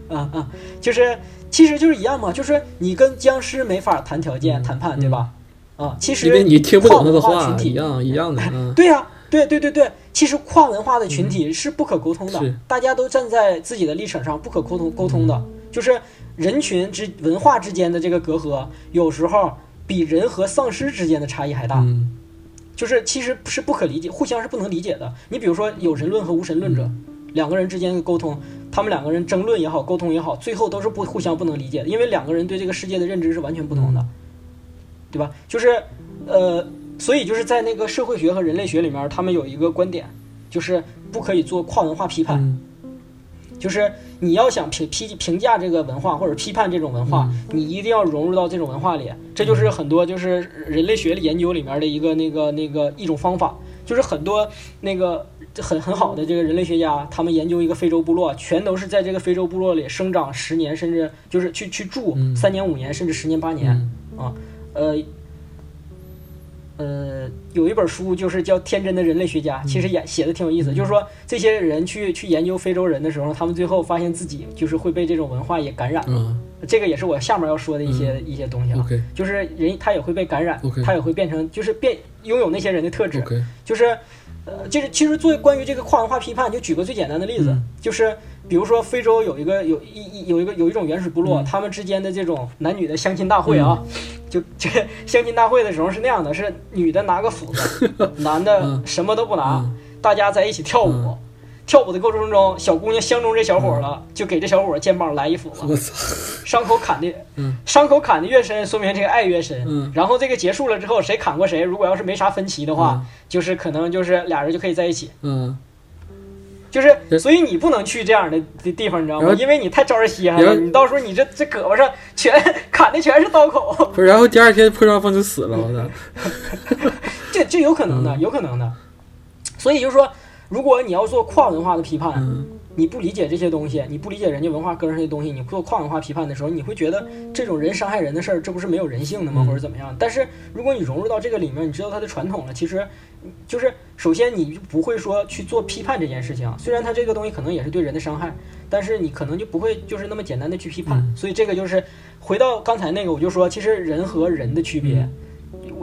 F: 啊啊，就是其实就是一样嘛，就是你跟僵尸没法谈条件、
E: 嗯
F: 谈判，对吧？啊，其实
E: 因为你听不懂他的
F: 跨文化
E: 话，
F: 群体
E: 一样一样的，嗯，
F: 对呀、对对对对，其实跨文化的群体是不可沟通的，
E: 是
F: 大家都站在自己的立场上不可沟通沟通的，就是人群之文化之间的这个隔阂，有时候比人和丧尸之间的差异还大，
E: 嗯
F: 就是其实是不可理解，互相是不能理解的。你比如说有神论和无神论者。
E: 嗯
F: 两个人之间的沟通，他们两个人争论也好，沟通也好，最后都是不互相不能理解的，因为两个人对这个世界的认知是完全不同的，
E: 嗯
F: 对吧？就是，呃，所以就是在那个社会学和人类学里面，他们有一个观点，就是不可以做跨文化批判，
E: 嗯。
F: 就是你要想评批评价这个文化或者批判这种文化，
E: 嗯。
F: 你一定要融入到这种文化里。这就是很多就是人类学研究里面的一个那个那个一种方法，就是很多那个很很好的这个人类学家，他们研究一个非洲部落，全都是在这个非洲部落里生长十年，甚至就是去去住
E: 嗯。
F: 三年五年，甚至十年八年。
E: 嗯。
F: 啊，呃，呃，有一本书就是叫《天真的人类学家》，其实也写的挺有意思，就是说这些人去去研究非洲人的时候，他们最后发现自己就是会被这种文化也感染。
E: 嗯。
F: 这个也是我下面要说的一些、一些东西啊。就是人他也会被感染他也会变成就是变拥有那些人的特质。就是，呃，就是其实作为关于这个跨文化批判，就举个最简单的例子，
E: 嗯。
F: 就是比如说非洲有一个有一一有一个有一种原始部落，
E: 嗯。
F: 他们之间的这种男女的相亲大会啊，就 这相亲大会的时候是那样的，是女的拿个斧子，男的
E: 嗯
F: 什么都不拿，
E: 嗯。
F: 大家在一起跳舞。
E: 嗯。
F: 跳舞的过程中，小姑娘相中这小伙了，就给这小伙肩膀来一斧子，伤口砍的，
E: 嗯。
F: 伤口砍的越深，说明这个爱越深。
E: 嗯。
F: 然后这个结束了之后，谁砍过谁，如果要是没啥分歧的话，就是可能就是俩人就可以在一起。
E: 嗯，
F: 就是，所以你不能去这样的地地方，你知道吗？因为你太招人稀罕了，你到时候你这这胳膊上全砍的全是刀口，
E: 不是，然后第二天破伤风就死了，我操，
F: 这这有可能的，
E: 嗯。
F: 有可能的。所以就是说，如果你要做跨文化的批判，
E: 嗯
F: 你不理解这些东西，你不理解人家文化根儿上的东西，你做跨文化批判的时候，你会觉得这种人伤害人的事儿，这不是没有人性的吗？
E: 嗯
F: 或者怎么样？但是如果你融入到这个里面，你知道它的传统了，其实就是首先你就不会说去做批判这件事情，虽然它这个东西可能也是对人的伤害，但是你可能就不会就是那么简单的去批判。
E: 嗯
F: 所以这个就是回到刚才那个，我就说，其实人和人的区别。
E: 嗯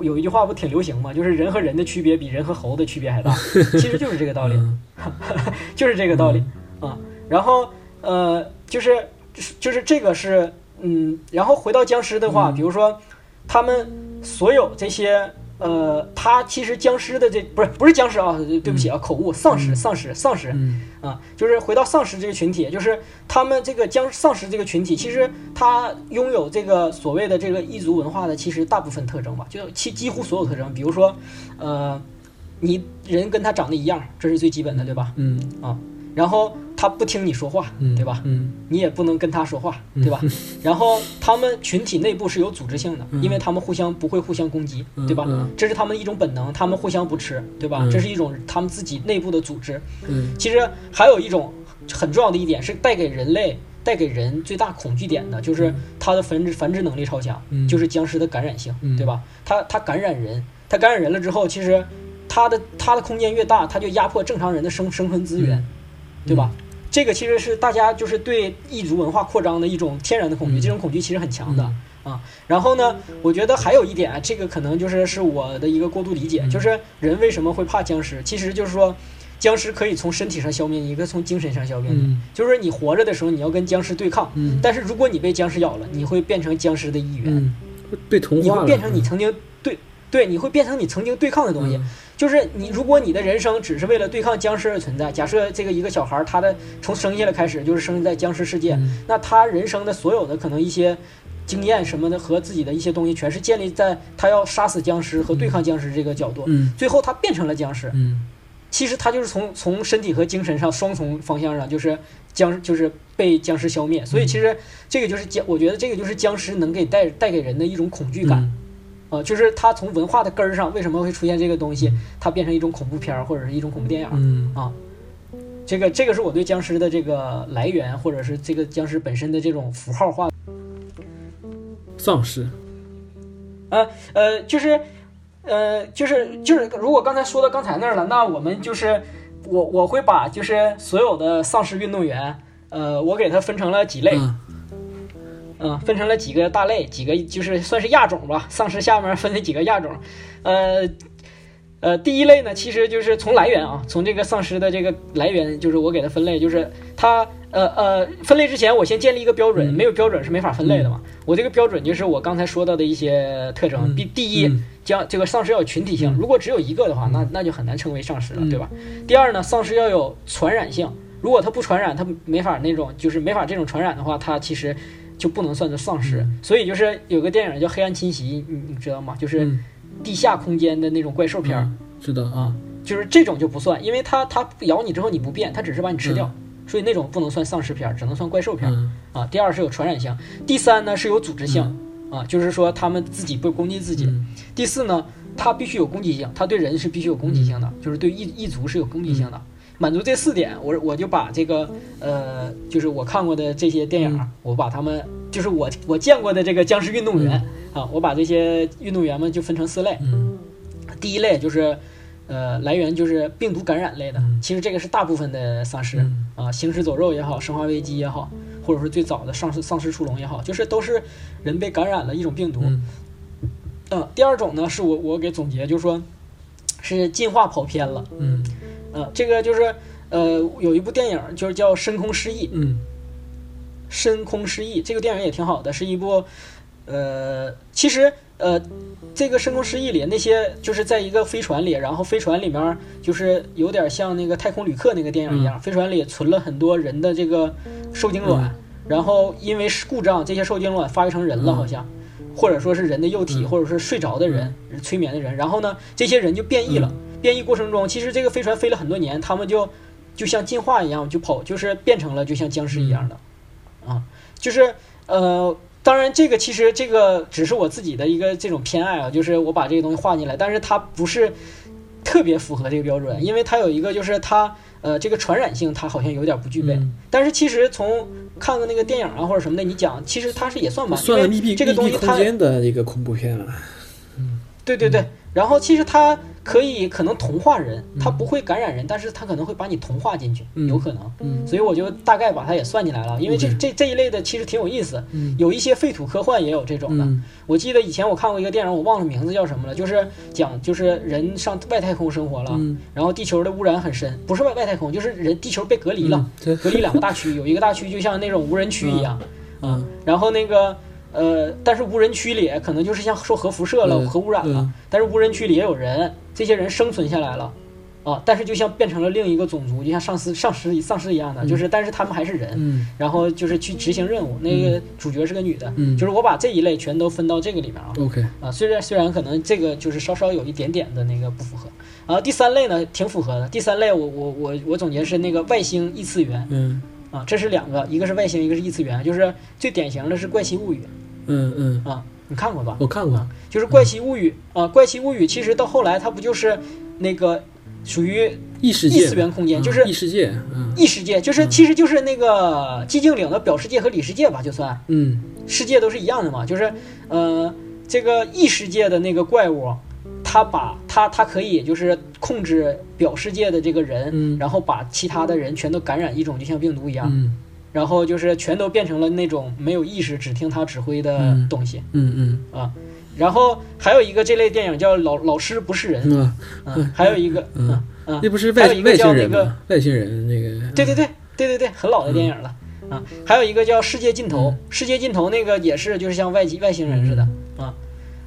F: 有一句话不挺流行吗？就是人和人的区别比人和猴的区别还大，其实就是这个道理。
E: 嗯
F: 就是这个道理啊。然后呃，就是就是这个是嗯，然后回到僵尸的话，
E: 嗯
F: 比如说他们所有这些呃，他其实僵尸的这不是不是僵尸啊，对不起啊，口误，丧尸
E: 嗯
F: 丧尸丧尸
E: 嗯
F: 啊，就是回到丧尸这个群体，就是他们这个僵丧尸这个群体，其实他拥有这个所谓的这个异族文化的其实大部分特征吧，就其几乎所有特征，比如说呃，你人跟他长得一样，这是最基本的，对吧？
E: 嗯
F: 然后他不听你说话，
E: 嗯，
F: 对吧？
E: 嗯
F: 你也不能跟他说话，对吧？然后他们群体内部是有组织性的，
E: 嗯
F: 因为他们互相不会互相攻击，
E: 嗯
F: 对吧
E: 嗯？
F: 这是他们的一种本能，他们互相不吃，对吧？
E: 嗯
F: 这是一种他们自己内部的组织。
E: 嗯
F: 其实还有一种很重要的一点是带给人类、带给人最大恐惧点的，就是它的繁殖繁殖能力超强，
E: 嗯
F: 就是僵尸的感染性，
E: 嗯
F: 对吧？它它感染人，它感染人了之后，其实它的它的空间越大，它就压迫正常人的生生存资源，
E: 嗯
F: 对吧？这个其实是大家就是对异族文化扩张的一种天然的恐惧，
E: 嗯
F: 这种恐惧其实很强的。啊，然后呢，我觉得还有一点啊，这个可能就是是我的一个过度理解，
E: 嗯
F: 就是人为什么会怕僵尸？其实就是说，僵尸可以从身体上消灭你，一个从精神上消灭你。
E: 嗯
F: 就是你活着的时候，你要跟僵尸对抗，
E: 嗯
F: 但是如果你被僵尸咬了，你会变成僵尸的一员，
E: 嗯，被同化，
F: 你会变成你曾经对对，你会变成你曾经对抗的东西。
E: 嗯
F: 就是你，如果你的人生只是为了对抗僵尸而存在，假设这个一个小孩儿，他的从生下来开始就是生在僵尸世界，
E: 嗯
F: 那他人生的所有的可能一些经验什么的和自己的一些东西，全是建立在他要杀死僵尸和对抗僵尸这个角度。
E: 嗯
F: 最后他变成了僵尸，
E: 嗯
F: 其实他就是从从身体和精神上双重方向上，就是僵就是被僵尸消灭。所以其实这个就是僵，我觉得这个就是僵尸能给带带给人的一种恐惧感。
E: 嗯
F: 呃，就是它从文化的根儿上为什么会出现这个东西，它变成一种恐怖片儿或者是一种恐怖电影啊，这个这个是我对僵尸的这个来源，或者是这个僵尸本身的这种符号化。
E: 丧尸，
F: 呃呃，就是呃就是就是，如果刚才说到刚才那儿了，那我们就是我我会把就是所有的丧尸运动员，呃，我给它分成了几类。
E: 嗯
F: 嗯，分成了几个大类，几个就是算是亚种吧。丧尸下面分了几个亚种，呃呃，第一类呢，其实就是从来源啊，从这个丧尸的这个来源，就是我给它分类，就是它呃呃，分类之前我先建立一个标准，
E: 嗯
F: 没有标准是没法分类的嘛。我这个标准就是我刚才说到的一些特征。
E: 嗯
F: 第第一
E: 嗯，
F: 将这个丧尸要有群体性，
E: 嗯
F: 如果只有一个的话，那那就很难称为丧尸了，
E: 嗯
F: 对吧？第二呢，丧尸要有传染性，如果它不传染，它没法那种就是没法这种传染的话，它其实就不能算作丧尸。
E: 嗯
F: 所以就是有个电影叫《黑暗侵袭》，你你知道吗？就是
E: 嗯
F: 地下空间的那种怪兽片儿、
E: 嗯知道啊，
F: 啊，就是这种就不算，因为它它咬你之后你不变，它只是把你吃掉。所以那种不能算丧尸片儿，只能算怪兽片儿、
E: 嗯
F: 啊。第二是有传染性，第三呢是有组织性、啊，就是说他们自己不攻击自己。
E: 嗯
F: 第四呢，它必须有攻击性，它对人是必须有攻击性的，
E: 嗯
F: 就是对异异族是有攻击性的。满足这四点，我我就把这个呃，就是我看过的这些电影，
E: 嗯。
F: 我把他们就是我我见过的这个僵尸运动员、啊，我把这些运动员们就分成四类。
E: 嗯。
F: 第一类就是呃，来源就是病毒感染类的，
E: 嗯。
F: 其实这个是大部分的丧尸、
E: 嗯。
F: 啊，行尸走肉也好，生化危机也好，或者说最早的丧尸丧尸出笼也好，就是都是人被感染了一种病毒。
E: 嗯。
F: 呃，第二种呢，是我我给总结，就是说是进化跑偏了。
E: 嗯
F: 呃，这个就是呃，有一部电影就是叫《深空失忆》，
E: 嗯
F: 深空失忆这个电影也挺好的，是一部呃，其实呃，这个深空失忆里那些就是在一个飞船里，然后飞船里面就是有点像那个太空旅客那个电影一样，飞船里存了很多人的这个受精卵，然后因为是故障，这些受精卵发育成人了，
E: 嗯
F: 好像。或者说是人的幼体，
E: 嗯。
F: 或者是睡着的人、催眠的人，然后呢，这些人就变异了。变异过程中，其实这个飞船飞了很多年，他们就就像进化一样，就跑，就是变成了就像僵尸一样的，啊，就是呃，当然这个其实这个只是我自己的一个这种偏爱啊，就是我把这个东西画进来，但是它不是特别符合这个标准，因为它有一个就是它呃这个传染性它好像有点不具备，
E: 嗯。
F: 但是其实从看个那个电影啊或者什么的，你讲其实它是也算吧，因为
E: 算了密闭
F: 这个东西它
E: 间的一个恐怖片了。嗯。
F: 对对对，然后其实它可以可能同化人，它
E: 嗯
F: 不会感染人，但是它可能会把你同化进去，
E: 嗯。
F: 有可能。
E: 嗯。
F: 所以我就大概把它也算进来了，因为这这这一类的其实挺有意思，
E: 嗯。
F: 有一些废土科幻也有这种的。
E: 嗯。
F: 我记得以前我看过一个电影，我忘了名字叫什么了，就是讲就是人上外太空生活了，
E: 嗯。
F: 然后地球的污染很深，不是外外太空，就是人地球被隔离了，隔离两个大区，有一个大区就像那种无人区一样，
E: 嗯。
F: 然后那个呃，但是无人区里可能就是像受核辐射了、
E: 嗯
F: 核污染了，
E: 嗯
F: 但是无人区里也有人，这些人生存下来了。啊，但是就像变成了另一个种族，就像丧尸、丧尸、丧尸一样的，就是，但是他们还是人，
E: 嗯
F: 然后就是去执行任务。那个主角是个女的，
E: 嗯
F: 就是我把这一类全都分到这个里面啊。
E: OK
F: 啊，虽然虽然可能这个就是稍稍有一点点的那个不符合，然后第三类呢挺符合的。第三类我我我我总结是那个外星异次元
E: 嗯
F: 啊，这是两个，一个是外星，一个是异次元，就是最典型的是《怪奇物语
E: 嗯嗯，》
F: 啊，你看过吧？
E: 我看过。
F: 就是《怪奇物语》啊，《怪奇物语》其实到后来它不就是那个属于异
E: 异世界
F: 次元空间，
E: 嗯
F: 就是
E: 异世界。嗯。
F: 异世界，就是其实就是那个寂静岭的表世界和里世界吧，就算。
E: 嗯。
F: 世界都是一样的嘛，就是呃这个异世界的那个怪物，它把它它可以就是控制表世界的这个人，
E: 嗯。
F: 然后把其他的人全都感染一种就像病毒一样，
E: 嗯
F: 然后就是全都变成了那种没有意识只听他指挥的
E: 嗯
F: 东西。
E: 嗯嗯
F: 啊。然后还有一个这类电影叫《老老师不是人》
E: 嗯
F: 还有一个，
E: 嗯
F: 嗯嗯，
E: 那不是外外星
F: 叫那个
E: 人吗？外星人那个。
F: 对对对对对对，很老的电影了啊。还有一个叫《世界尽头》，
E: 嗯
F: 世界尽头那个也是就是像外籍外星人似的啊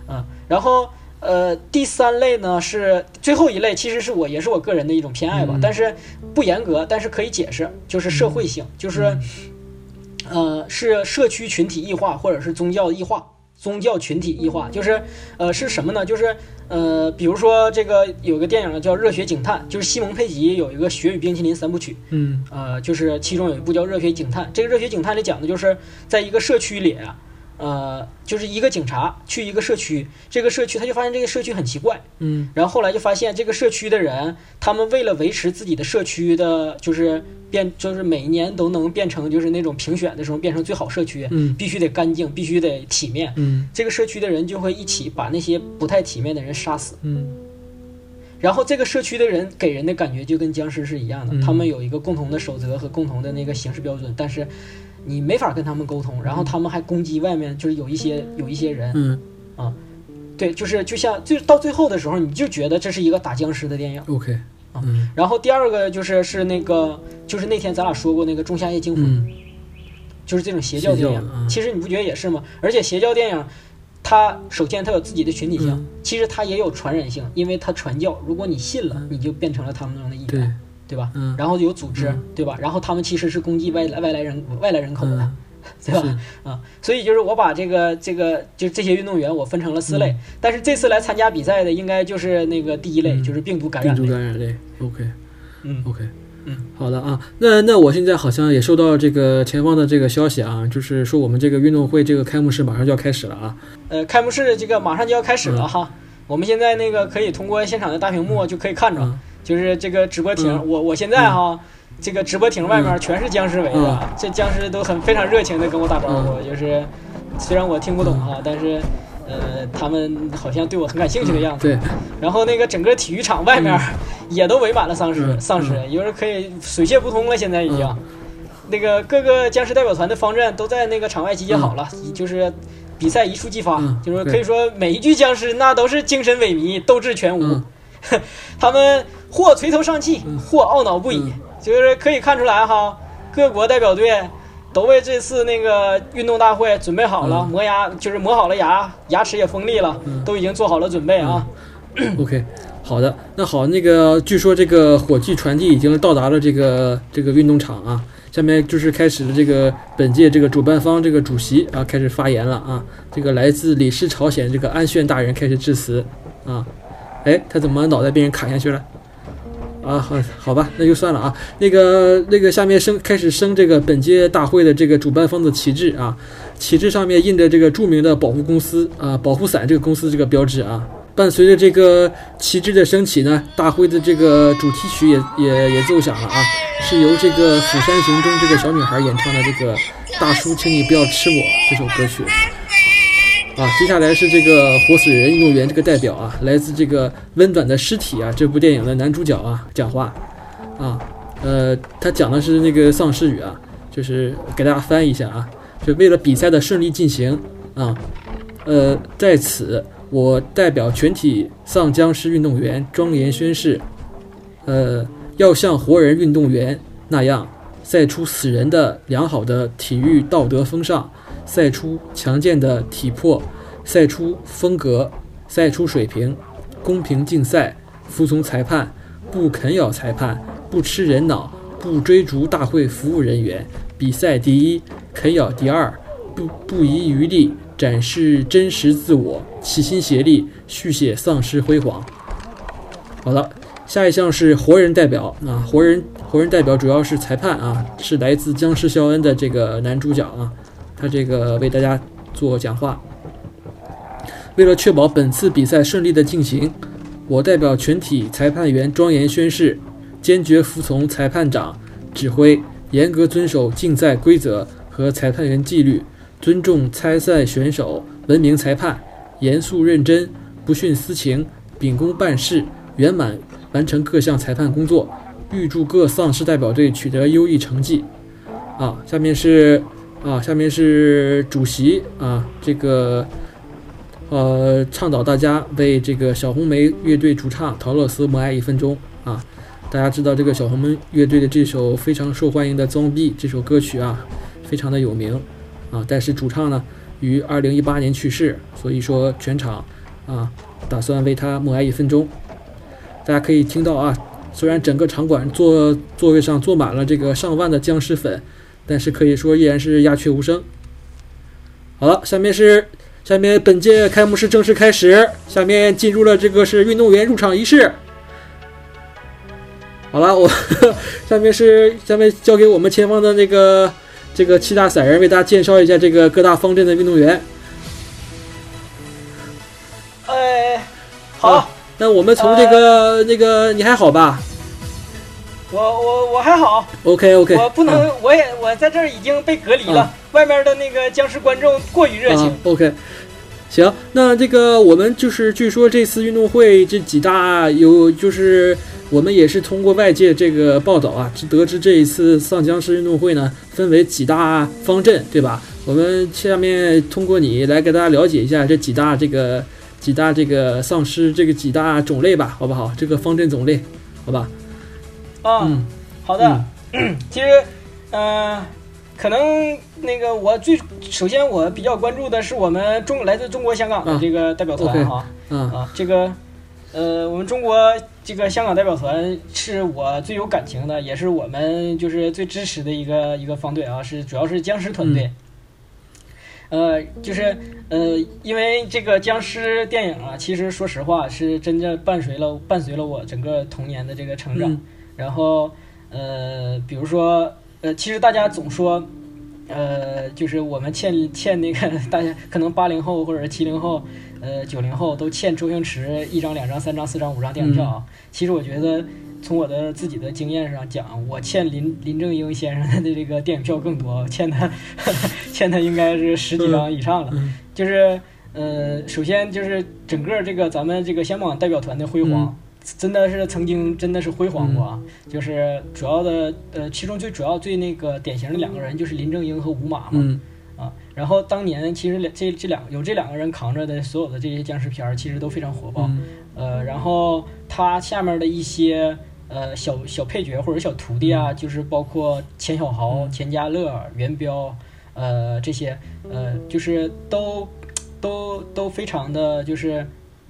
F: 啊。然后呃，第三类呢是最后一类，其实是我也是我个人的一种偏爱吧，
E: 嗯
F: 但是不严格，但是可以解释，就是社会性，就是呃是社区群体异化或者是宗教异化。宗教群体异化就是，呃，是什么呢？就是，呃，比如说这个有个电影叫《热血警探》，就是西蒙佩吉有一个《血与冰淇淋》三部曲，
E: 嗯
F: 呃，就是其中有一部叫《热血警探》。这个《热血警探》里讲的就是在一个社区里，呃，就是一个警察去一个社区，这个社区他就发现这个社区很奇怪，
E: 嗯。
F: 然后后来就发现这个社区的人，他们为了维持自己的社区的，就是变，就是每一年都能变成就是那种评选的时候变成最好社区，
E: 嗯。
F: 必须得干净，必须得体面。
E: 嗯。
F: 这个社区的人就会一起把那些不太体面的人杀死，
E: 嗯。
F: 然后这个社区的人给人的感觉就跟僵尸是一样的，
E: 嗯。
F: 他们有一个共同的守则和共同的那个行事标准，但是你没法跟他们沟通，然后他们还攻击外面，就是有一些有一些人，
E: 嗯。
F: 啊对，就是就像就到最后的时候，你就觉得这是一个打僵尸的电影。
E: ，OK，
F: 啊
E: 嗯。
F: 然后第二个就是是那个就是那天咱俩说过那个《仲夏夜惊魂》
E: 嗯。
F: 就是这种邪教电影。其实你不觉得也是吗？而且邪教电影，它首先它有自己的群体性，
E: 嗯。
F: 其实它也有传染性，因为它传教，如果你信了，你就变成了他们中的一
E: 对。
F: 员，对吧？
E: 嗯
F: 然后有组织，
E: 嗯
F: 对吧？然后他们其实是攻击外来外来人外来人口的，
E: 嗯
F: 对吧？
E: 是
F: 啊，所以就是我把这个这个就这些运动员我分成了四类，但是这次来参加比赛的应该就是那个第一类，
E: 嗯
F: 就是病毒感
E: 病
F: 染类。
E: 毒感染类，OK
F: 嗯
E: OK。
F: 嗯，
E: 好的啊，那那我现在好像也收到这个前方的这个消息啊，就是说我们这个运动会这个开幕式马上就要开始了啊。
F: 呃，开幕式这个马上就要开始了
E: 嗯
F: 哈。我们现在那个可以通过现场的大屏幕就可以看着，
E: 嗯
F: 就是这个直播亭，
E: 嗯。
F: 我我现在哈，这个直播亭外面全是僵尸围着，
E: 嗯。
F: 这僵尸都很非常热情的跟我打招呼，就是虽然我听不懂哈，但是呃，他们好像对我很感兴趣的样子。
E: 对，
F: 然后那个整个体育场外面也都围满了丧尸，
E: 嗯
F: 丧尸有人可以水泄不通了，现在已经。
E: 嗯。
F: 那个各个僵尸代表团的方阵都在那个场外集结好了，就是比赛一触即发，
E: 嗯
F: 就是可以说每一具僵尸那都是精神萎靡、斗志全无，
E: 嗯。
F: 他们或垂头丧气，或懊恼不已，
E: 嗯。
F: 就是可以看出来哈，各国代表队都为这次那个运动大会准备好了，
E: 嗯。
F: 磨牙就是磨好了牙，牙齿也锋利了，都已经做好了准备啊。
E: OK，好的，那好，那个据说这个火炬传递已经到达了这个这个运动场啊，下面就是开始了这个本届这个主办方这个主席啊开始发言了啊，这个来自李氏朝鲜这个安炫大人开始致辞啊，哎，他怎么脑袋被人砍下去了？啊，好，好吧，那就算了啊。那个，那个，下面升开始升这个本届大会的这个主办方的旗帜啊，旗帜上面印着这个著名的保护公司啊，保护伞这个公司这个标志啊。伴随着这个旗帜的升起呢，大会的这个主题曲也也也奏响了啊，是由这个《釜山行》中这个小女孩演唱的这个《大叔，请你不要吃我》这首歌曲。啊，接下来是这个活死人运动员这个代表啊，来自这个《温暖的尸体》啊这部电影的男主角啊讲话，啊，呃，他讲的是那个丧尸语啊，就是给大家翻译一下啊，就为了比赛的顺利进行啊，呃，在此我代表全体丧僵尸运动员庄严宣誓，呃，要像活人运动员那样赛出死人的良好的体育道德风尚。赛出强健的体魄，赛出风格，赛出水平，公平竞赛，服从裁判，不啃咬裁判，不吃人脑，不追逐大会服务人员，比赛第一，啃咬第二，不不遗余力展示真实自我，齐心协力续写丧尸辉煌。好了，下一项是活人代表啊，活人活人代表主要是裁判啊，是来自僵尸肖恩的这个男主角啊。他这个为大家做讲话。为了确保本次比赛顺利的进行，我代表全体裁判员庄严宣誓，坚决服从裁判长指挥，严格遵守竞赛规则和裁判员纪律，尊重参赛选手，文明裁判，严肃认真，不徇私情，秉公办事，圆满完成各项裁判工作。预祝各丧尸代表队取得优异成绩。啊，下面是。啊，下面是主席啊，这个呃，倡导大家为这个小红梅乐队主唱陶乐斯默哀一分钟啊。大家知道这个小红梅乐队的这首非常受欢迎的《Zombie》这首歌曲啊，非常的有名啊。但是主唱呢于二零一八年去世，所以说全场啊打算为他默哀一分钟。大家可以听到啊，虽然整个场馆座座位上坐满了这个上万的僵尸粉。但是可以说依然是鸦雀无声。好了，下面是下面本届开幕式正式开始，下面进入了这个是运动员入场仪式。好了，我 下面是下面交给我们前方的那个这个七大散人为大家介绍一下这个各大方阵的运动员。
F: 哎，好，
E: 啊那我们从这个、那个你还好吧
F: 我我我还好
E: ，？OK OK，
F: 我不能，我也我在这儿已经被隔离了，
E: 啊
F: 外面的那个僵尸观众过于热情。
E: 啊、OK，行，那这个我们就是据说这次运动会这几大有就是我们也是通过外界这个报道啊，得知这一次丧僵尸运动会呢分为几大方阵，对吧？我们下面通过你来给大家了解一下这几大这个几大这个丧尸这个几大种类吧，好不好？这个方阵种类，好吧？
F: 啊，
E: 嗯，
F: 好的。其实，呃，可能那个我最首先我比较关注的是我们中来自中国香港的
E: 啊
F: 这个代表团哈。
E: 啊
F: 啊，这个，呃，我们中国这个香港代表团是我最有感情的，也是我们就是最支持的一个一个方队啊，是主要是僵尸团队。呃，就是呃，因为这个僵尸电影啊，其实说实话是真正伴随了伴随了我整个童年的这个成长。
E: 嗯
F: 然后呃，比如说呃，其实大家总说。呃，就是我们欠欠那个大家可能八零后或者是七零后，呃九零后都欠周星驰一张、两张、三张、四张、五张电影票啊。其实我觉得，从我的自己的经验上讲，我欠林林正英先生的这个电影票更多，我欠他 欠他应该是十几张以上了。
E: 嗯
F: 就是呃，首先就是整个这个咱们这个香港代表团的辉煌。
E: 嗯
F: 真的是曾经真的是辉煌过啊！就是主要的呃，其中最主要最那个典型的两个人就是林正英和吴马嘛，
E: 嗯。
F: 啊，然后当年其实两这这两有这两个人扛着的所有的这些僵尸片儿，其实都非常火爆。
E: 嗯。
F: 呃，然后他下面的一些呃小小配角或者小徒弟啊，就是包括钱小豪、钱嘉乐、元彪，呃这些呃就是都都都非常的就是呃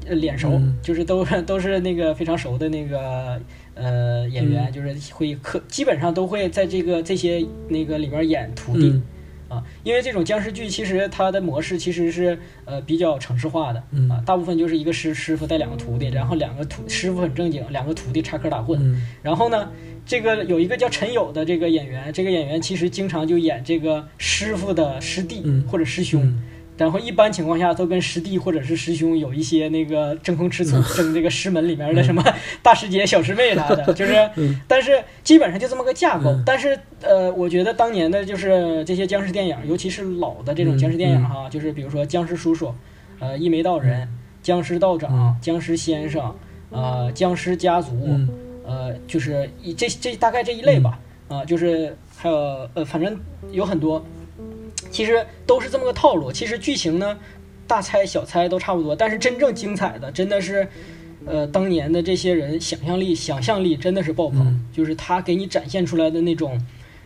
F: 脸熟，
E: 嗯
F: 就是都都是那个非常熟的那个呃演员，
E: 嗯
F: 就是会刻基本上都会在这个这些那个里面演徒弟。
E: 嗯
F: 啊，因为这种僵尸剧其实它的模式其实是呃比较程式化的
E: 嗯
F: 啊，大部分就是一个师师傅带两个徒弟，然后两个徒师傅很正经，两个徒弟插科打诨。
E: 嗯
F: 然后呢，这个有一个叫陈友的这个演员，这个演员其实经常就演这个师傅的师弟
E: 嗯
F: 或者师兄。
E: 嗯
F: 然后一般情况下都跟师弟或者是师兄有一些那个争风吃醋，争这个师门里面的什么 大师姐、小师妹啥的，就是
E: 嗯，
F: 但是基本上就这么个架构
E: 嗯。
F: 但是呃，我觉得当年的就是这些僵尸电影，尤其是老的这种僵尸电影哈，就是比如说僵尸叔叔，呃，一眉道人、僵尸道长、僵尸先生，呃，僵尸家族，
E: 嗯。
F: 呃，就是一这这大概这一类吧，啊、就是还有呃，反正有很多，其实都是这么个套路。其实剧情呢，大猜小猜都差不多，但是真正精彩的真的是，呃，当年的这些人想象力想象力真的是爆棚，
E: 嗯
F: 就是他给你展现出来的那种，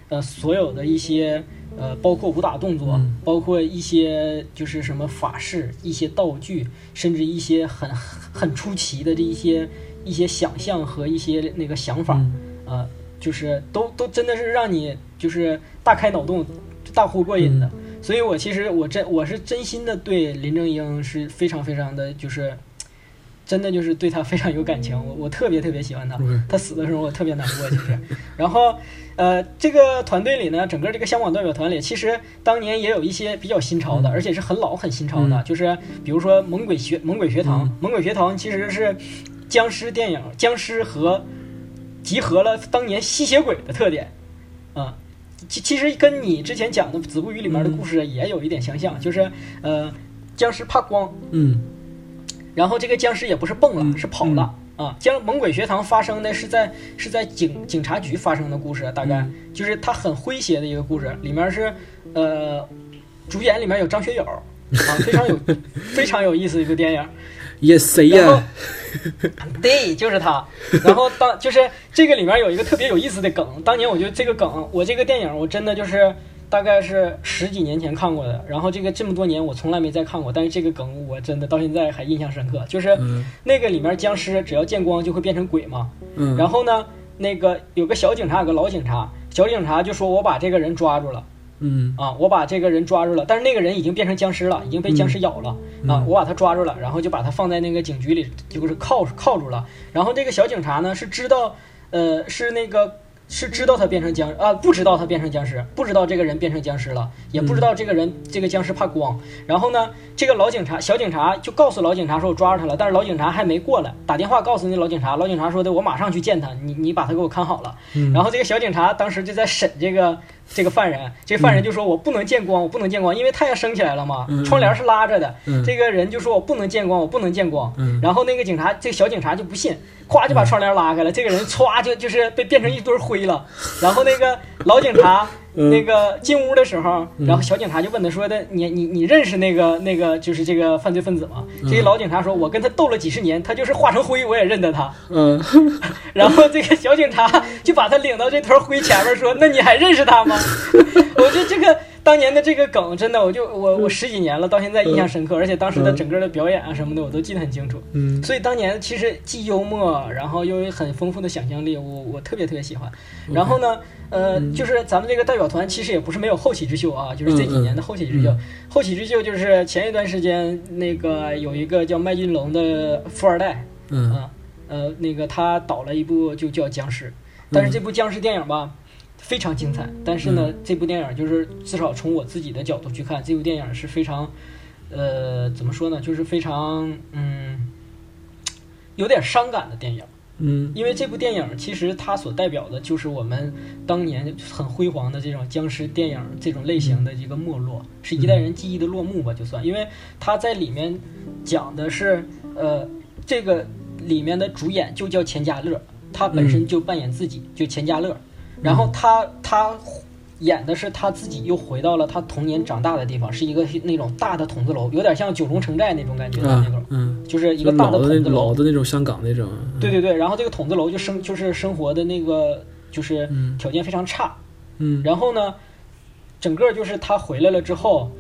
F: 呃，所有的一些。呃，包括武打动作，
E: 嗯
F: 包括一些就是什么法式、一些道具，甚至一些很很出奇的这一些一些想象和一些那个想法，
E: 嗯
F: 呃，就是都都真的是让你就是大开脑洞、大呼过瘾的。
E: 嗯
F: 所以我其实我真我是真心的对林正英是非常非常的就是。真的就是对他非常有感情，我我特别特别喜欢他。他死的时候我特别难过，其实。然后，呃，这个团队里呢，整个这个香港代表团里，其实当年也有一些比较新潮的，
E: 嗯
F: 而且是很老很新潮的，
E: 嗯
F: 就是比如说猛鬼学猛鬼学堂，
E: 嗯
F: 猛鬼学堂其实是僵尸电影，僵尸和集合了当年吸血鬼的特点，啊、其其实跟你之前讲的《子不语》里面的故事也有一点相像，就是呃，僵尸怕光，
E: 嗯
F: 然后这个僵尸也不是蹦了，
E: 嗯
F: 是跑了。啊，将猛鬼学堂发生的是在是在警警察局发生的故事，大概、
E: 嗯
F: 就是它很诙谐的一个故事，里面是呃，主演里面有张学友啊，非常有 非常有意思一个电影。
E: 也谁呀？
F: 对，就是他。然后当就是这个里面有一个特别有意思的梗，当年我就这个梗，我这个电影我真的就是大概是十几年前看过的，然后这个这么多年我从来没再看过，但是这个梗我真的到现在还印象深刻，就是
E: 嗯
F: 那个里面僵尸只要见光就会变成鬼嘛，
E: 嗯，
F: 然后呢，那个有个小警察，有个老警察，小警察就说我把这个人抓住了。
E: 嗯
F: 啊，我把这个人抓住了，但是那个人已经变成僵尸了，已经被僵尸咬了、啊，我把他抓住了，然后就把他放在那个警局里，就是铐铐住了。然后这个小警察呢是知道，呃，是那个是知道他变成僵啊，不知道他变成僵尸，不知道这个人变成僵尸了，也不知道这个人这个僵尸怕光。然后呢，这个老警察小警察就告诉老警察说，我抓住他了，但是老警察还没过来，打电话告诉那老警察，老警察说的我马上去见他，你你把他给我看好了。然后这个小警察当时就在审这个这个犯人，这个犯人就说我不能见光，我不能见光，因为太阳升起来了嘛，窗帘是拉着的。这个人就说我不能见光，我不能见光。然后那个警察这个小警察就不信，咵就把窗帘拉开了，这个人歘就就是被变成一堆灰了。然后那个老警察那个进屋的时候，然后小警察就问他说的你你你认识那个那个就是这个犯罪分子吗？这些老警察说，我跟他斗了几十年，他就是化成灰我也认得他。
E: 嗯，
F: 然后这个小警察就把他领到这坨灰前面说，那你还认识他吗？我觉得这个当年的这个梗真的，我就我我十几年了，到现在印象深刻，而且当时的整个的表演啊什么的，我都记得很清楚。
E: 嗯
F: 所以当年其实既幽默，然后又有很丰富的想象力，我我特别特别喜欢。然后呢，呃，就是咱们这个代表团其实也不是没有后起之秀啊，就是这几年的后起之秀。后起之秀就是前一段时间那个有一个叫麦浚龙的富二代
E: 嗯
F: 啊，呃，那个他导了一部就叫《僵尸》，但是这部僵尸电影吧。非常精彩，但是呢，这部电影就是至少从我自己的角度去看，这部电影是非常，呃，怎么说呢，就是非常，嗯，有点伤感的电影。
E: 嗯
F: 因为这部电影其实它所代表的就是我们当年很辉煌的这种僵尸电影这种类型的一个没落，是一代人记忆的落幕吧，就算。因为它在里面讲的是，呃，这个里面的主演就叫钱嘉乐，他本身就扮演自己，就钱嘉乐，然后他他。演的是他自己又回到了他童年长大的地方，是一个那种大的筒子楼，有点像九龙城寨那种感觉的
E: 啊
F: 那种，
E: 嗯，
F: 就是一个大
E: 的筒
F: 子楼
E: 老。的那种香港那种，
F: 对对对，然后这个筒子楼就生就是生活的那个就是
E: 嗯
F: 条件非常差，
E: 嗯
F: 然后呢，整个就是他回来了之后，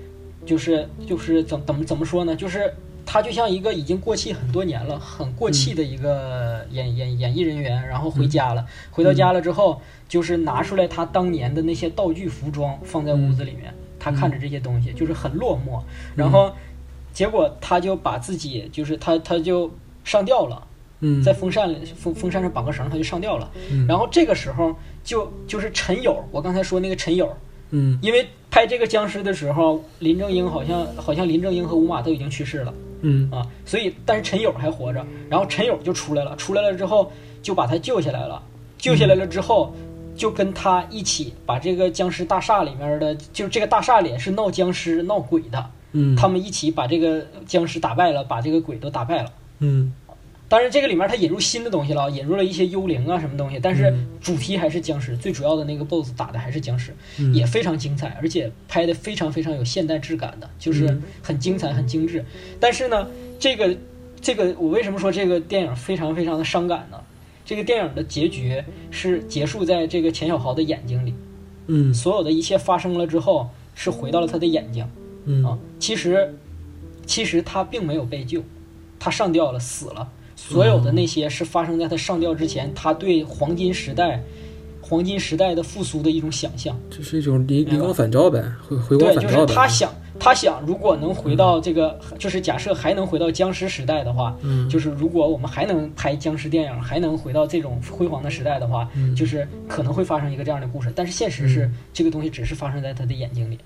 F: 就是就是怎怎么怎么说呢？就是他就像一个已经过气很多年了、很过气的一个演演演艺人员，然后回家了，回到家了之后，就是拿出来他当年的那些道具服装放在屋子里面，他看着这些东西就是很落寞，然后结果他就把自己就是他他就上吊了。
E: 嗯。
F: 在风扇里风风扇上绑个绳，他就上吊了。
E: 嗯。
F: 然后这个时候就就是陈友，我刚才说那个陈友，
E: 嗯
F: 因为拍这个僵尸的时候，林正英好像好像林正英和吴马都已经去世了
E: 嗯
F: 啊，所以但是陈友还活着。然后陈友就出来了，出来了之后就把他救下来了，救下来了之后。就跟他一起把这个僵尸大厦里面的，就是这个大厦里是闹僵尸闹鬼的，
E: 嗯，
F: 他们一起把这个僵尸打败了，把这个鬼都打败了。
E: 嗯
F: 当然，这个里面它引入新的东西了，引入了一些幽灵啊什么东西，但是主题还是僵尸，最主要的那个 BOSS 打的还是僵尸，
E: 嗯
F: 也非常精彩，而且拍的非常非常有现代质感的，就是
E: 嗯
F: 很精彩、很精致。但是呢，这个这个我为什么说这个电影非常非常的伤感呢？这个电影的结局是结束在这个钱小豪的眼睛里，
E: 嗯
F: 所有的一切发生了之后，是回到了他的眼睛。
E: 嗯
F: 啊，其实其实他并没有被救，他上吊了，死了。所有的那些是发生在他上吊之前，他对黄金时代、黄金时代的复苏的一种想象。
E: 这是一种灵灵光返照呗，回回光返照就。
F: 是他想，他想，如果能回到这个，就是假设还能回到僵尸时代的话，
E: 嗯
F: 就是如果我们还能拍僵尸电影，还能回到这种辉煌的时代的话，
E: 嗯
F: 就是可能会发生一个这样的故事。但是现实是，这个东西只是发生在他的眼睛里。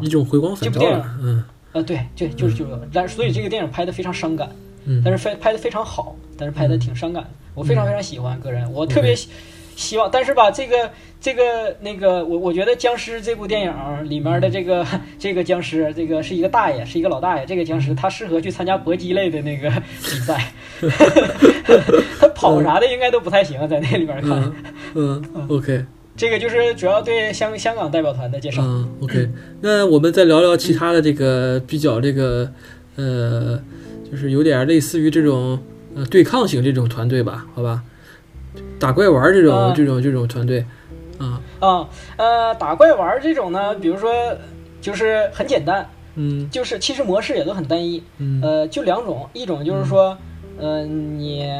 E: 一种回光返照
F: 这部电
E: 影，嗯
F: 呃，对，对，就是就是，但所以这个电影拍的非常伤感，
E: 嗯，
F: 但是非拍的非常好，但是拍的挺伤感的，我非常非常喜欢，个人我特别希希望，但是吧，这个这个那个，我我觉得《僵尸》这部电影里面的这个 这个僵尸，这个是一个大爷，是一个老大爷，这个僵尸他适合去参加搏击类的那个 比赛，他跑啥的应该都不太行，在那里面看。
E: 嗯嗯，OK，
F: 这个就是主要对香香港代表团的介绍。
E: 嗯，OK，那我们再聊聊其他的这个比较这个呃，就是有点类似于这种呃对抗型这种团队吧，好吧？打怪玩这种、
F: 啊
E: 这种这种团队，啊，
F: 啊，呃，打怪玩这种呢，比如说就是很简单，
E: 嗯。
F: 就是其实模式也都很单一，
E: 嗯。
F: 呃，就两种，一种就是说，呃，你